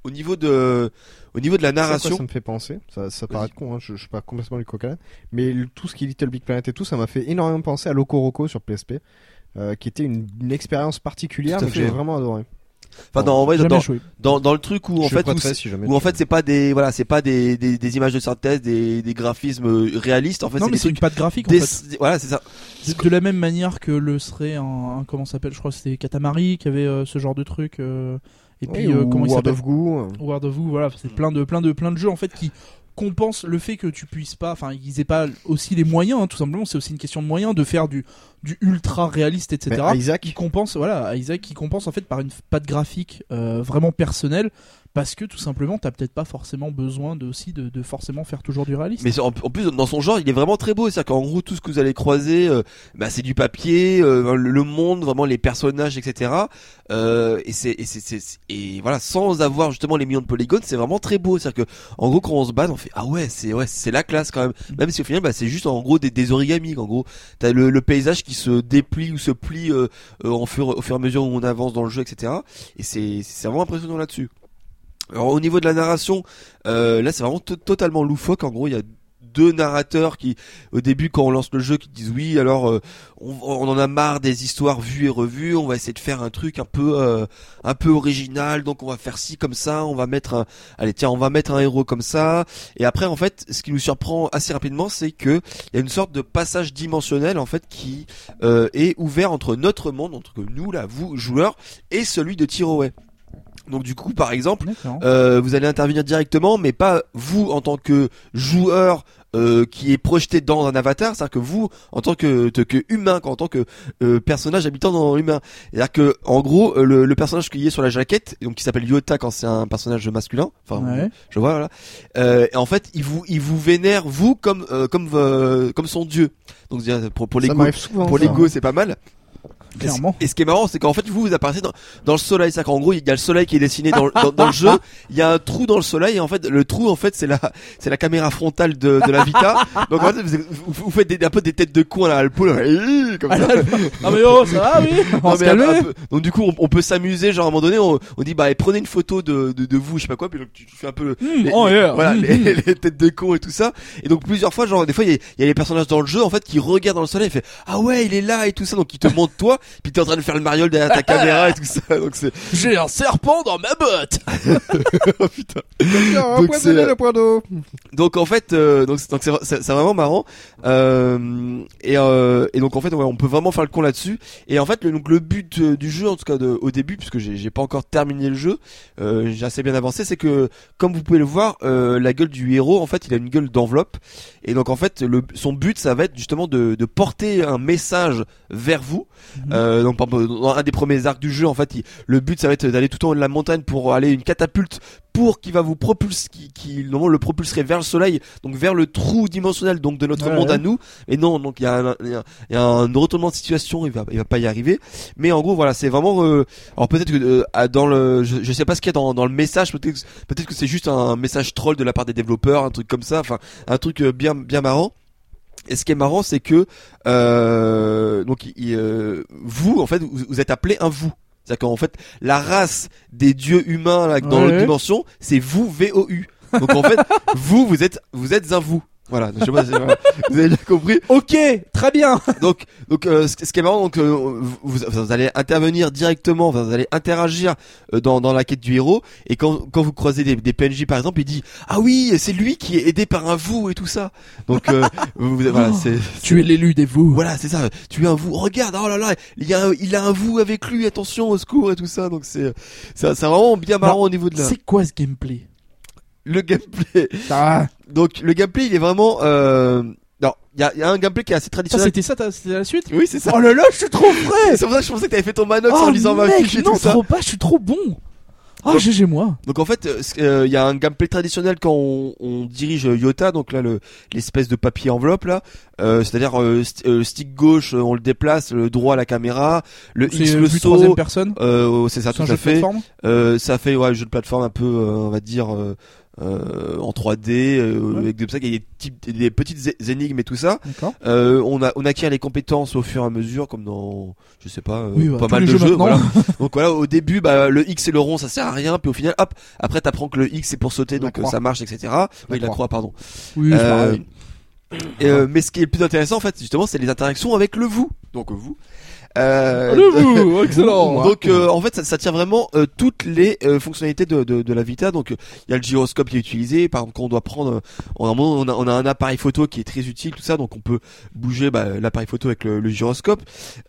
Au niveau de, au niveau de la quoi narration, ça me fait penser. Ça, ça paraît con, hein, je, je suis pas complètement du coca Mais le- tout ce qui est Little Big Planet et tout, ça m'a fait énormément penser à Loco Roco sur PSP. qui était une, une expérience particulière, que j'ai vraiment adoré. Enfin dans, en vrai, Jamais dans, dans, dans le truc où en Je fait, où si où en fait c'est pas des, voilà, c'est pas des, des, des images de synthèse, des, des graphismes euh, réalistes. En fait, Non, c'est mais des c'est une patte graphique en fait. voilà, c'est ça. De, de la même manière que le serait un, un- comment ça s'appelle, je crois que c'était Katamari qui avait euh, ce genre de truc. euh, et puis Oui, euh, ou comment il World s'appelle of Goo. euh. World of Goo, voilà, c'est plein de plein de plein de jeux en fait qui compensent le fait que tu puisses pas, enfin ils aient pas aussi les moyens, hein, tout simplement, c'est aussi une question de moyens de faire du du ultra réaliste, etc. Isaac, qui compense, voilà, Isaac qui compense en fait par une patte graphique euh, vraiment personnelle, parce que tout simplement t'as peut-être pas forcément besoin de aussi de, de forcément faire toujours du réaliste. Mais en, en plus, dans son genre, il est vraiment très beau. C'est-à-dire qu'en gros, tout ce que vous allez croiser, euh, bah, c'est du papier, euh, le, monde, vraiment les personnages, etc. Euh, et c'est et et voilà, sans avoir justement les millions de polygones, c'est vraiment très beau. C'est-à-dire que en gros, quand on se bat, on fait ah ouais, c'est ouais, c'est la classe quand même. Même si au final, bah, c'est juste en gros des, des origamis. En gros, t'as le, le paysage qui se déplie ou se plie euh, euh, en fur, au fur et à mesure où on avance dans le jeu, etc. Et c'est c'est vraiment impressionnant là-dessus. Alors au niveau de la narration, euh, là c'est vraiment to- totalement loufoque. En gros, il y a deux narrateurs qui, au début, quand on lance le jeu, qui disent oui, alors euh, on, en a marre des histoires vues et revues. On va essayer de faire un truc un peu, euh, un peu original. Donc on va faire ci comme ça. On va mettre un, allez tiens, on va mettre un héros comme ça. Et après, en fait, ce qui nous surprend assez rapidement, c'est que il y a une sorte de passage dimensionnel en fait qui est ouvert entre notre monde, entre nous là, vous joueurs, et celui de Tiroway. Donc du coup, par exemple. Euh, vous allez intervenir directement, mais pas vous en tant que joueur euh, qui est projeté dans un avatar, c'est-à-dire que vous, en tant que, que, que humain, en tant que euh, personnage habitant dans l'humain, c'est-à-dire que en gros le, le personnage qui est sur la jaquette, donc qui s'appelle Yota quand c'est un personnage masculin, enfin Ouais. je vois voilà, euh, et en fait il vous il vous vénère vous comme euh, comme euh, comme son dieu. Donc c'est-à-dire, pour pour l'ego pour l'ego c'est pas mal. Clairement. Et ce qui est marrant, c'est qu'en fait, vous, vous apparaissez dans, dans le soleil. C'est-à-dire qu'en gros, il y a le soleil qui est dessiné dans, dans, dans le jeu. Il y a un trou dans le soleil. Et en fait, le trou, en fait, c'est la, c'est la caméra frontale de, de la Vita. Donc, en fait, vous, faites des, un peu des têtes de con à la là, comme ça. Ah mais oh, ça va, oui. On Non, se mais un- peu- donc du coup on, on peut s'amuser genre à un moment donné on, on dit bah prenez une photo de, de, de vous je sais pas quoi puis donc tu, tu fais un peu Hmm, les, oh, les- voilà Hmm, les, hmm. les têtes de con et tout ça et donc plusieurs fois genre des fois il y a, il y a les personnages dans le jeu en fait qui regardent dans le soleil et fait ah ouais il est là et tout ça donc ils te montrent toi puis t'es en train de faire le mariole derrière ta caméra et tout ça donc c'est J'ai un serpent dans ma botte. oh putain Donc, le point d'eau. donc en fait euh, donc c'est donc c'est c'est- c'est vraiment marrant euh, et euh, et donc en fait ouais, on peut vraiment faire le con là-dessus et en fait le, donc le but euh, du jeu en tout cas de, au début puisque j'ai j'ai pas encore terminé le jeu euh, j'ai assez bien avancé c'est que comme vous pouvez le voir euh, la gueule du héros en fait il a une gueule d'enveloppe et donc en fait le son but ça va être justement de, de porter un message vers vous. Euh, donc dans un des premiers arcs du jeu en fait il- le but ça va être d'aller tout en haut de la montagne pour aller une catapulte pour qui va vous propulser qui, qui normalement le propulserait vers le soleil donc vers le trou dimensionnel donc de notre Ouais, monde ouais. à nous. Et non donc il y a un, il y a- un retournement de situation il va il va pas y arriver. Mais en gros voilà c'est vraiment euh, alors peut-être que euh, dans le je, je sais pas ce qu'il y a dans, dans le message peut-être que- peut-être que c'est juste un message troll de la part des développeurs un truc comme ça enfin un truc euh, bien bien marrant et ce qui est marrant, c'est que euh, donc il- euh, vous, en fait, vous, vous êtes appelé un vous. C'est-à-dire qu'en fait, la race des dieux humains là, dans Ouais. l'autre dimension, c'est vous V O U. Donc en fait, vous, vous êtes, vous êtes un vous. Voilà. Je sais pas si voilà. vous avez bien compris. Ok, très bien. Donc, donc euh, ce, ce qui est marrant, donc euh, vous, vous allez intervenir directement, vous allez interagir euh, dans, dans la quête du héros. Et quand, quand vous croisez des, des PNJ par exemple, il dit ah oui, c'est lui qui est aidé par un vous et tout ça. Donc euh, vous, voilà, c'est Tu es l'élu des vous. voilà, c'est ça. Tu es un vous. Regarde, oh là là, il y a, un- il a un vous avec lui. Attention, au secours et tout ça. Donc c'est, c'est, vraiment bien marrant au niveau de la, C'est quoi ce gameplay? Le gameplay. Ah, Donc le gameplay, il est vraiment, euh, non, il y a, il y a un gameplay qui est assez ça traditionnel. c'était ça, t'as- c'était la suite oui, c'est ça. Oh là là, je suis trop frais. C'est pour ça que je pensais que t'avais fait ton manox Oh en lisant ma mec, fiche et non, tout ça. trop pas, je suis trop bon. Ah, Donc- GG moi. Donc en fait, euh, euh, il y a un gameplay traditionnel quand on, on dirige Yota, donc là le l'espèce de papier enveloppe là, euh, c'est-à-dire euh, st- euh, stick gauche, on le déplace, le droit à la caméra, le X le saut, troisième personne. euh, c'est ça tout à fait. Euh, ça fait ouais jeu de plateforme un peu, euh, on va dire. Euh, en 3D euh, Ouais. avec des, il y a des, types, des petites énigmes et tout ça euh, on a on acquiert les compétences au fur et à mesure comme dans je sais pas Oui, bah, pas mal de jeux jeux maintenant. voilà. donc voilà au début bah le X et le rond ça sert à rien puis au final hop après t'apprends que le X c'est pour sauter donc ça marche etc oui la croix. pardon Oui, Euh, et, mais ce qui est le plus intéressant en fait justement c'est les interactions avec le vous donc vous euh, vous, excellent. donc euh, en fait ça, ça tient vraiment euh, toutes les euh, fonctionnalités de, de, de la Vita. Donc il y a le gyroscope qui est utilisé. Par exemple quand on doit prendre on, a, on, a, on a un appareil photo qui est très utile tout ça. Donc on peut bouger bah, l'appareil photo avec le, le gyroscope.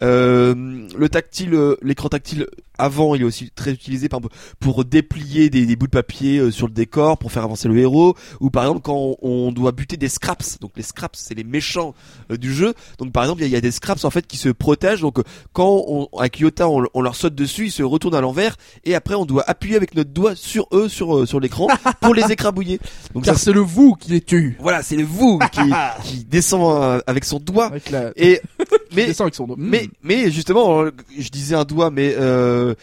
Euh, le tactile euh, l'écran tactile avant il est aussi très utilisé par exemple, pour déplier des, des bouts de papier sur le décor pour faire avancer le héros. Ou par exemple quand on, on doit buter des scraps. Donc les scraps c'est les méchants du jeu. Donc par exemple il y, y a des scraps en fait qui se protègent. Donc quand on, avec Yota on, on leur saute dessus ils se retournent à l'envers et après on doit appuyer avec notre doigt sur eux sur euh, sur l'écran pour les écrabouiller donc Car c'est le vous qui les tue. voilà c'est le vous qui, qui descend euh, avec son doigt Avec la. et mais descend avec son dos. mais mais justement, euh, je disais un doigt, mais euh,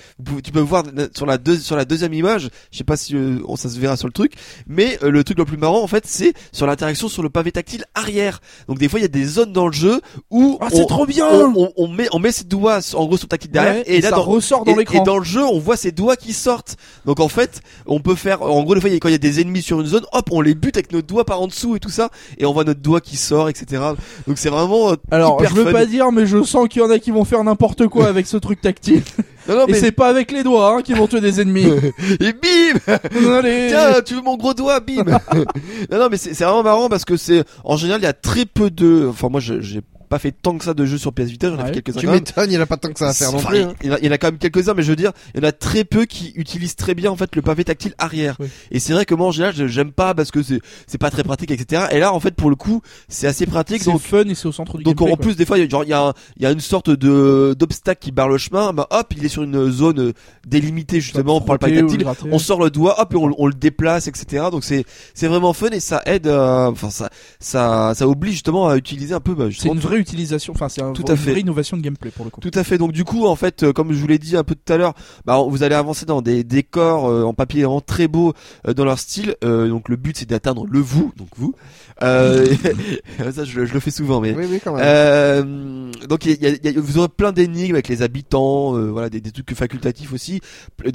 tu peux voir sur la deux, sur la deuxième image. Je sais pas si euh, on- ça se verra sur le truc, mais euh, le truc le plus marrant en fait, c'est sur l'interaction sur le pavé tactile arrière. Donc des fois, il y a des zones dans le jeu où Ah, c'est on, trop bien. on, on- on met on met ses doigts en gros sur le tactile derrière Ouais, et, là ça dans ressort dans l'écran. et dans le jeu, on voit ses doigts qui sortent. Donc en fait, on peut faire, en gros, des fois, quand il y a des ennemis sur une zone, hop, on les bute avec nos doigts par en dessous et tout ça, et on voit notre doigt qui sort, etc. Donc c'est vraiment euh, Alors, hyper je veux fun. pas dire, mais je sens qu'il y en a qui vont faire n'importe quoi avec ce truc tactile. Non, non, Et mais c'est pas avec les doigts hein, qui vont tuer des ennemis. et bim Allez. Tiens, tu veux mon gros doigt, bim Non, non, mais c'est vraiment marrant parce que c'est en général il y a très peu de. Enfin, moi, j'ai pas fait tant que ça de jeux sur PS Vita, j'en ai Ouais. fait quelques-uns Tu m'étonnes, il n'y en a pas tant que ça à faire non plus. hein. il, y en a, il y en a quand même quelques-uns, mais je veux dire, il y en a très peu qui utilisent très bien en fait le pavé tactile arrière. Oui. Et c'est vrai que moi en général, je- j'aime pas parce que c'est c'est pas très pratique, etc. Et là, en fait, pour le coup, c'est assez pratique. C'est Donc fun et c'est au centre du donc gameplay, en quoi. plus des fois il y a il y une sorte de d'obstacle qui barre le chemin bah hop il est sur une zone euh, délimitée justement par le pavé tactile on sort le doigt hop et on, on le déplace etc donc c'est c'est vraiment fun et ça aide euh, enfin ça ça ça oblige justement à utiliser un peu bah, C'est justement, une vraie utilisation, enfin c'est un- Tout à une fait. vraie innovation de gameplay pour le coup. tout à fait. Donc du coup, en fait, euh, comme je vous l'ai dit un peu tout à l'heure, bah, vous allez avancer dans des décors euh, en papier vraiment très beaux euh, dans leur style. Euh, donc le but c'est d'atteindre le vous, donc vous. Euh, ça, je, je le fais souvent, mais Oui, oui, quand même. euh, donc il y a- il y a- vous aurez plein d'énigmes avec les habitants, euh, voilà des, des trucs facultatifs aussi,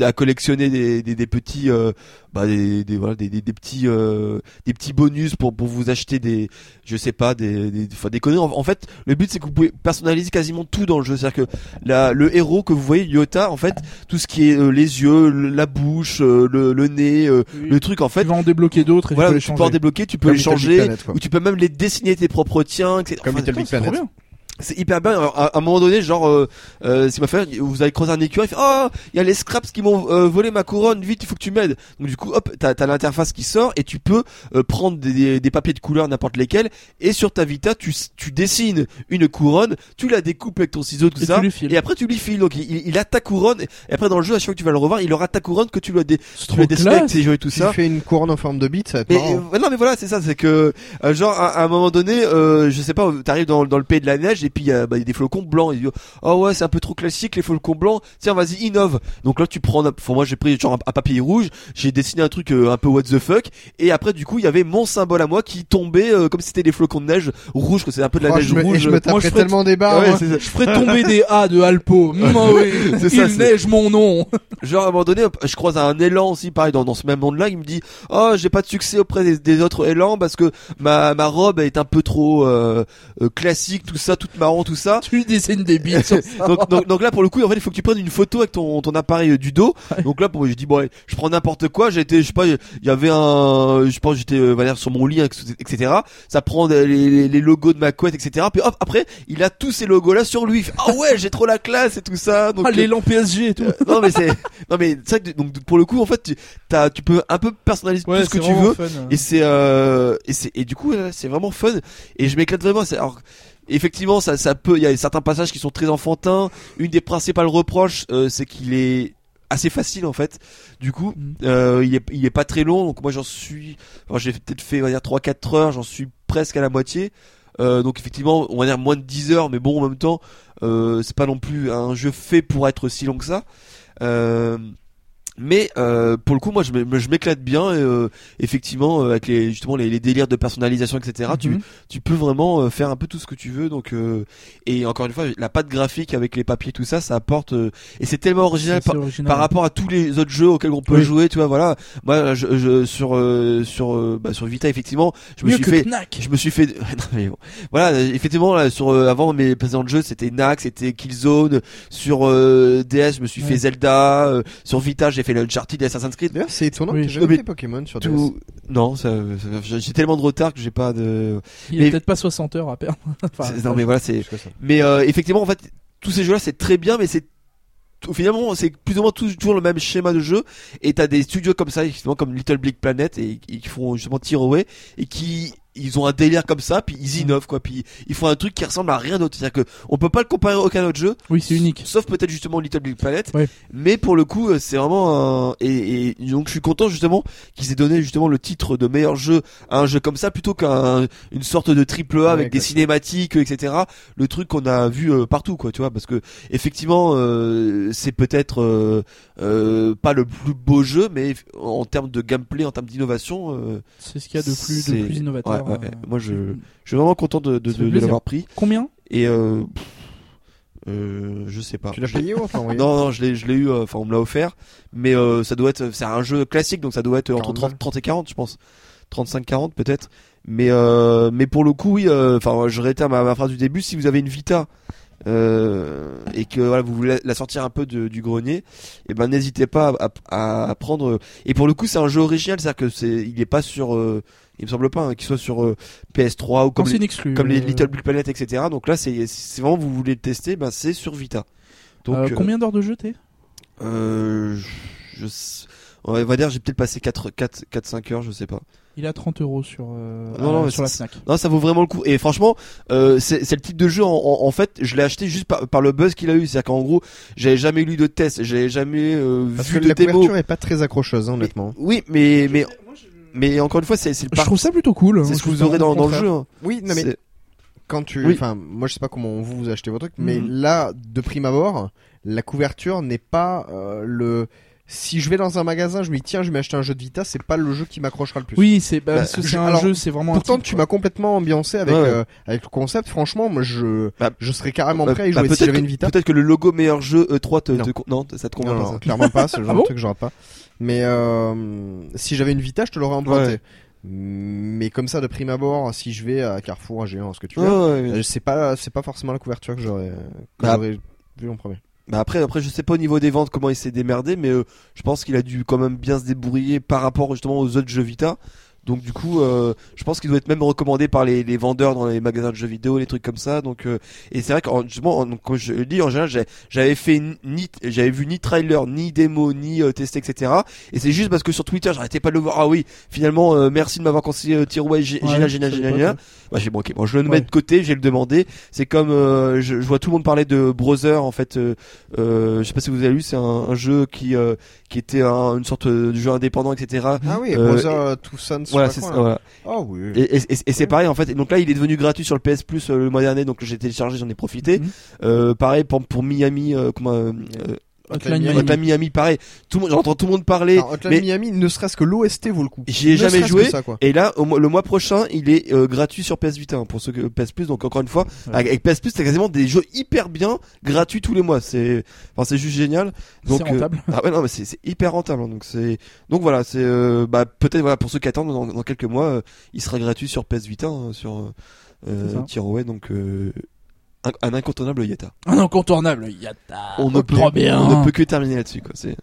à collectionner des, des, des petits, euh, bah des, des voilà des, des, des petits euh, des petits bonus pour pour vous acheter des, je sais pas des des, enfin, des conneries. En, en fait, le but c'est que vous pouvez personnaliser quasiment tout dans le jeu, c'est-à-dire que la, le héros que vous voyez Yota, en fait, tout ce qui est euh, les yeux, le- la bouche, euh, le, le nez, euh, Oui. le truc en fait. tu vas en débloquer d'autres et Voilà, tu peux les tu peux changer. en débloquer, tu peux Comme les changer, Planet, ou tu peux même les dessiner tes propres tiens, etc. Comme Enfin, Little Big Planet. C'est hyper bien. Alors, à, à un moment donné, genre, euh, euh, c'est ma frère, vous allez croiser un écureuil, il fait, oh, il y a les scraps qui m'ont euh, volé ma couronne, vite, il faut que tu m'aides. Donc du coup, hop, t'as as, l'interface qui sort et tu peux euh, prendre des, des, des papiers de couleur n'importe lesquels et sur ta Vita, tu, tu dessines une couronne, tu la découpes avec ton ciseau, tout Et ça, tu et après tu lui files. Donc il, il- a ta couronne et après dans le jeu, à chaque fois que tu vas le revoir, il aura ta couronne que tu lui as, dé, tu lui dessiné avec ses yeux et tout Si ça. tu fais une couronne en forme de bite, ça va être Mais euh, non mais voilà c'est ça c'est que euh, genre à, à un moment donné euh, je sais pas t'arrives dans, dans le pays de la neige et puis il y a bah, il y a des flocons blancs et tu dis, oh ouais c'est un peu trop classique les flocons blancs tiens vas-y innove donc là tu prends enfin moi j'ai pris genre un, un papier rouge j'ai dessiné un truc euh, un peu what the fuck et après du coup il y avait mon symbole à moi qui tombait euh, comme si c'était des flocons de neige rouge que c'est un peu de la Oh, neige je me, et rouge je me Moi, je ferais- tellement des barres. Ouais, ça. Je ferais tomber des A de Alpo. Mm, ah. C'est ça, Il c'est- neige mon nom. Genre à un moment donné, je croise un élan aussi, pareil dans, dans ce même monde-là, il me dit "Oh, j'ai pas de succès auprès des, des autres élans parce que ma ma robe est un peu trop euh, euh, classique, tout ça, marron, tout ça." Tu dessines des bites sur ça. donc, donc, donc là pour le coup en fait il faut que tu prennes une photo avec ton, ton appareil euh, du dos. Donc là pour j'ai dit bon ouais, je prends n'importe quoi. J'ai été je sais pas il y avait un je pense j'étais euh, sur mon lit etc ça prend des- les, les, les logos de ma couette etc puis hop après il a tous ces logos là sur lui. Il fait, ah ouais j'ai trop la classe et tout ça. Donc Ah, euh, l'élan PSG et tout. non mais c'est non mais c'est vrai que donc pour le coup en fait tu t'as tu peux un peu personnaliser tout ce que tu veux. fun. et c'est euh, et c'est et du coup là, c'est vraiment fun. Et je m'éclate vraiment c'est alors effectivement ça ça peut il y a certains passages qui sont très enfantins. Une des principales reproches euh, c'est qu'il est assez facile en fait. Du coup Mhm. euh, il est il est pas très long. Donc moi j'en suis enfin, j'ai peut-être fait on va dire 3 4 heures. J'en suis presque à la moitié. Euh, donc effectivement on va dire moins de 10 heures. Mais bon en même temps euh, c'est pas non plus un jeu fait pour être si long que ça. Euh, mais euh, pour le coup moi je m'é- je m'éclate bien et, euh, effectivement euh, avec les justement les, les délires de personnalisation etc tu Mhm. tu peux vraiment euh, faire un peu tout ce que tu veux donc euh, et encore une fois la patte graphique avec les papiers tout ça ça apporte euh, et c'est tellement original par, original. par rapport à tous les autres jeux auxquels on peut Oui. jouer tu vois voilà moi je, je sur euh, sur bah, sur Vita effectivement je me suis fait Knack. je me suis fait non, mais bon. voilà effectivement là, sur euh, avant mes précédents jeux c'était Knack c'était Killzone sur euh, DS je me suis Ouais. fait Zelda euh, sur Vita j'ai fait le Uncharted et Assassin's Creed D'ailleurs, c'est étonnant Oui. que j'ai jamais fait Pokémon sur DS. tout non ça, ça- j'ai tellement de retard que j'ai pas de Il mais- est peut-être pas 60 heures à perdre. Enfin, C'est- non mais voilà c'est mais euh, effectivement en fait tous ces jeux là c'est très bien mais c'est finalement c'est plus ou moins toujours le même schéma de jeu et t'as des studios comme ça justement comme Little Big Planet et, qui font justement Away et qui ils ont un délire comme ça puis ils innovent quoi puis ils font un truc qui ressemble à rien d'autre c'est-à-dire que on peut pas le comparer à aucun autre jeu Oui, c'est unique. sauf peut-être justement Little Big Planet Ouais. mais pour le coup euh, c'est vraiment un et, et donc je suis content justement qu'ils aient donné justement le titre de meilleur jeu à un jeu comme ça plutôt qu'un une sorte de triple A Ouais, avec des cinématiques etc le truc qu'on a vu euh, partout quoi tu vois parce que effectivement euh, c'est peut-être euh, euh, pas le plus beau jeu mais en termes de gameplay en termes d'innovation euh, C'est ce qu'il y a de plus, de plus innovateur. ouais, ouais, ouais. euh, Moi, je- je suis vraiment content de, l'avoir pris Combien et euh, pff, euh, je sais pas Tu l'as payé ou enfin envoyé non, non, je l'ai, je l'ai eu, euh, enfin, on me l'a offert. Mais euh, ça doit être, c'est un jeu classique, donc ça doit être entre 40 30, 30 et 40, je pense. 35, 40 peut-être. Mais, euh, mais pour le coup, oui, euh, enfin, je réitère ma, ma phrase du début. Si vous avez une Vita euh, et que voilà, vous voulez la sortir un peu de- du grenier, et ben n'hésitez pas à, à- à prendre. Et pour le coup, c'est un jeu original, c'est-à-dire que c'est, il est pas sur, euh, il me semble pas hein, qu'il soit sur euh, PS3 ou comme c'est les, une exclue. comme les euh, Little Big Planet, etc. Donc là, c'est, vraiment vous voulez le tester, ben c'est sur Vita. Donc euh, euh, combien d'heures de jeu t'es? euh, je, je sais- on va dire j'ai peut-être passé 4 4 4 5 heures, je sais pas. Il est à 30 euros sur, euh, Non, non, euh, mais sur la Fnac. Non, ça vaut vraiment le coup. Et franchement, euh, c'est le type de jeu. En, en- en fait, je l'ai acheté juste par, par le buzz qu'il a eu. C'est-à-dire qu'en gros, j'avais jamais lu de test, j'avais jamais euh, Parce vu que de la démo. couverture est pas très accrocheuse, hein, honnêtement. Oui, mais mais mais encore une fois, c'est le Je par- trouve ça plutôt cool. hein, c'est ce que vous aurez dans, le jeu. hein. Oui, non mais quand tu, Oui. enfin, moi je sais pas comment vous vous achetez votre truc, mais Mhm. là, de prime abord, la couverture n'est pas euh, le. Si je vais dans un magasin, je me dis tiens, je vais m'acheter un jeu de Vita, c'est pas le jeu qui m'accrochera le plus. Oui, c'est bah, Bah, parce que je- c'est un alors, jeu, c'est vraiment. Pourtant, un type, tu m'as complètement ambiancé avec Ouais, ouais. euh, avec le concept. Franchement, moi je Bah, je serais carrément Bah, prêt à y bah, jouer si peut-être j'avais que- une Vita. Peut-être que le logo meilleur jeu E3 te, Non. te non, ça te convient Non, pas. non, clairement pas, c'est le genre Ah de truc que j'aurais pas. Mais euh, si j'avais une Vita, je te l'aurais emprunté. Ouais. Mais comme ça, de prime abord, si je vais à Carrefour, à Géant, ce que tu veux, Ouais, ouais, ouais. euh, c'est pas c'est pas forcément la couverture que Bah, j'aurais vu en premier. Bah après, après, je sais pas au niveau des ventes comment il s'est démerdé, mais euh, je pense qu'il a dû quand même bien se débrouiller par rapport justement aux autres jeux Vita. Donc du coup, euh, je pense qu'il doit être même recommandé par les, les vendeurs dans les magasins de jeux vidéo, les trucs comme ça. Donc euh, et c'est vrai que justement, en- comme je le dis en général, j'avais fait ni, j'avais vu ni trailer, ni démo, ni euh, testé, etc. Et c'est juste parce que sur Twitter, j'arrêtais pas de le voir. Ah oui, finalement, euh, merci de m'avoir conseillé euh, Tier Way, gé- Ouais, génial, je génial, savais génial, pas, génial. Bah j'ai bon, ok, bon, je le Ouais. mets de côté, j'ai le demandé. C'est comme euh, je, je vois tout le monde parler de Brother en fait. Euh, euh, je sais pas si vous avez lu, c'est un, un jeu qui euh, qui était un- une sorte de jeu indépendant, etc. Ah oui, Brother Two Sons. Voilà, c'est. Voilà. Oui. Et, et, et- et c'est pareil en fait. Et donc là, il est devenu gratuit sur le PS Plus euh, le mois dernier, donc j'ai téléchargé, j'en ai profité. Mhm. Euh, pareil pour, pour Miami, euh, comment, Hotline Miami. Hotline Miami, pareil. Tout le monde, j'entends tout le monde parler. Hotline mais- Miami, ne serait-ce que l'OST vaut le coup. J'y ai Ne jamais joué. que ça, quoi. Et là, au mois- le mois prochain, il est euh, gratuit sur PS Vita hein, pour ceux que PS Plus. Donc encore une fois, Ouais. avec, PS Plus, c'est quasiment des jeux hyper bien gratuits tous les mois. C'est, enfin, c'est juste génial. Donc, C'est rentable. euh, ah ouais, non, mais c'est hyper rentable. hein. donc c'est, donc voilà, c'est, euh, bah peut-être voilà pour ceux qui attendent dans, dans quelques mois, euh, il sera gratuit sur PS Vita, hein, sur euh. Tireaway, donc euh, un, incontournable Yata. Un incontournable, Yata. On ne peut, trop bien. on ne peut que terminer là-dessus, quoi. C'est,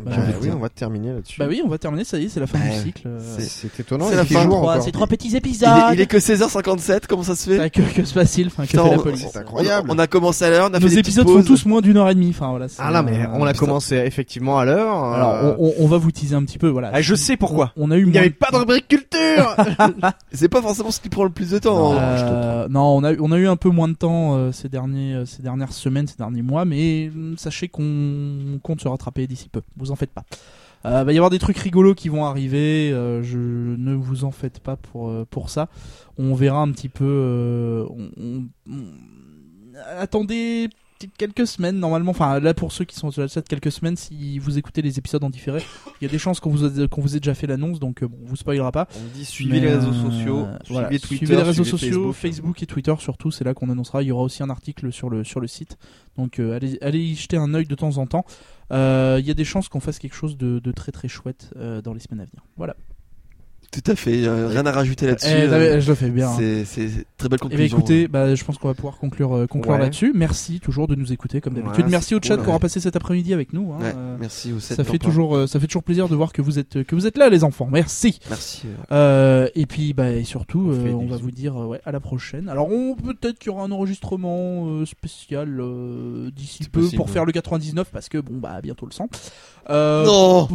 Bah, Bah, oui, on va terminer là-dessus. Bah oui, on va terminer, ça y est, c'est la fin Bah, du cycle. C'est étonnant. C'est la fin. encore. C'est trois petits il, épisodes. est, il est que 16h57, comment ça se fait Bah, que, que se passe-t-il Enfin, que Putain, fait la on- police C'est incroyable. On a commencé à l'heure, on a Nos fait des épisodes font tous moins d'une heure et demie. Enfin voilà. Ah là, mais on a commencé effectivement à l'heure. Alors, euh, on, on- on va vous teaser un petit peu. Voilà. Ah, je sais pourquoi. On, on a eu Il n'y moins avait pas de rubrique culture. C'est pas forcément ce qui prend le plus de temps. Non. hein. Euh, on a, eu- on a eu un peu moins de temps euh, ces, derniers, ces dernières semaines, ces derniers mois, mais hum, sachez qu'on compte se rattraper d'ici peu. Vous en faites pas. Euh, va y avoir des trucs rigolos qui vont arriver. euh, je ne vous en faites pas pour euh, pour ça. On verra un petit peu. on- attendez quelques semaines normalement. Enfin là pour ceux qui sont sur la chat quelques semaines, si vous écoutez les épisodes en différé, il y a des chances qu'on vous a- qu'on vous ait déjà fait l'annonce, donc euh, bon, on vous spoilera pas. On dit suivez les réseaux euh, sociaux, voilà, suivez Twitter, suivez les réseaux suivez sociaux, Facebook. Facebook. et Twitter surtout, c'est là qu'on annoncera. Il y aura aussi un article sur le sur le site, donc euh, allez allez y jeter un œil de temps en temps. Euh, Il y a des chances qu'on fasse quelque chose de, de très très chouette euh, dans les semaines à venir. Voilà. Tout à fait, euh, rien à rajouter là-dessus. Eh, euh, je le fais bien. hein. c'est très belle Eh bien, conclusion. écoutez, bah, je pense qu'on va pouvoir conclure, euh, conclure Ouais. là-dessus. Merci toujours de nous écouter comme d'habitude. Ouais, Merci au chat cool, qui aura passé cet après-midi avec nous. hein. Ouais, merci au ça 7 fait toujours, euh, ça fait toujours plaisir de voir que vous êtes, que vous êtes là, les enfants. Merci. Merci. et puis bah et surtout On va vous dire ouais à la prochaine. Alors on peut-être qu'il y aura un enregistrement euh, spécial euh, d'ici peu possible, pour faire le 99 parce que bon bah bientôt le 100. Euh, Non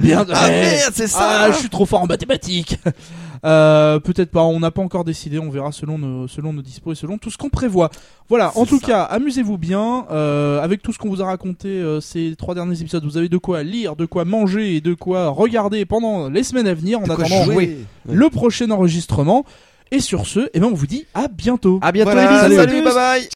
bien. Ah ouais. merde, c'est Ah, ça je suis trop fort en mathématiques. Euh, peut-être pas, on n'a pas encore décidé, on verra selon nos, selon nos dispos et selon tout ce qu'on prévoit. Voilà, en tout ça. cas, amusez-vous bien. Euh, avec tout ce qu'on vous a raconté euh, ces trois derniers épisodes, vous avez de quoi lire, de quoi manger et de quoi regarder pendant les semaines à venir. En attendant jouer. Le prochain enregistrement. Et sur ce, eh ben, on vous dit à bientôt. À bientôt Voilà, les bisous. salut, bye bye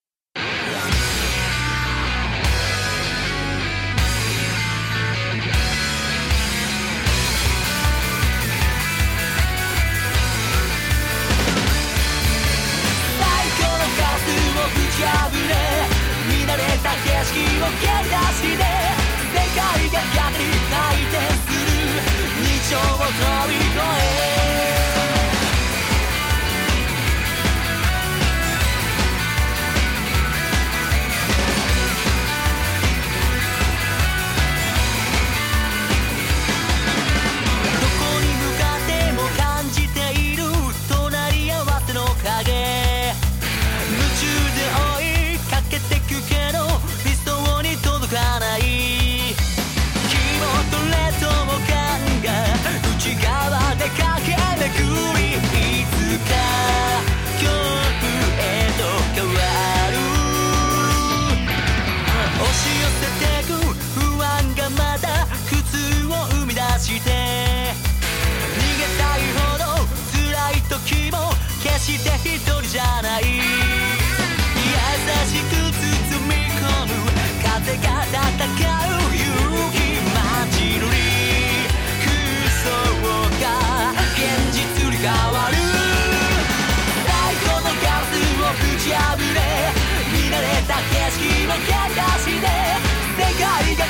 して一人じゃない。優しく包み込む風が戦う勇気。街乗り空想が現実に変わる太鼓のガラスをぶち破れ。見慣れた景色のけで。世界が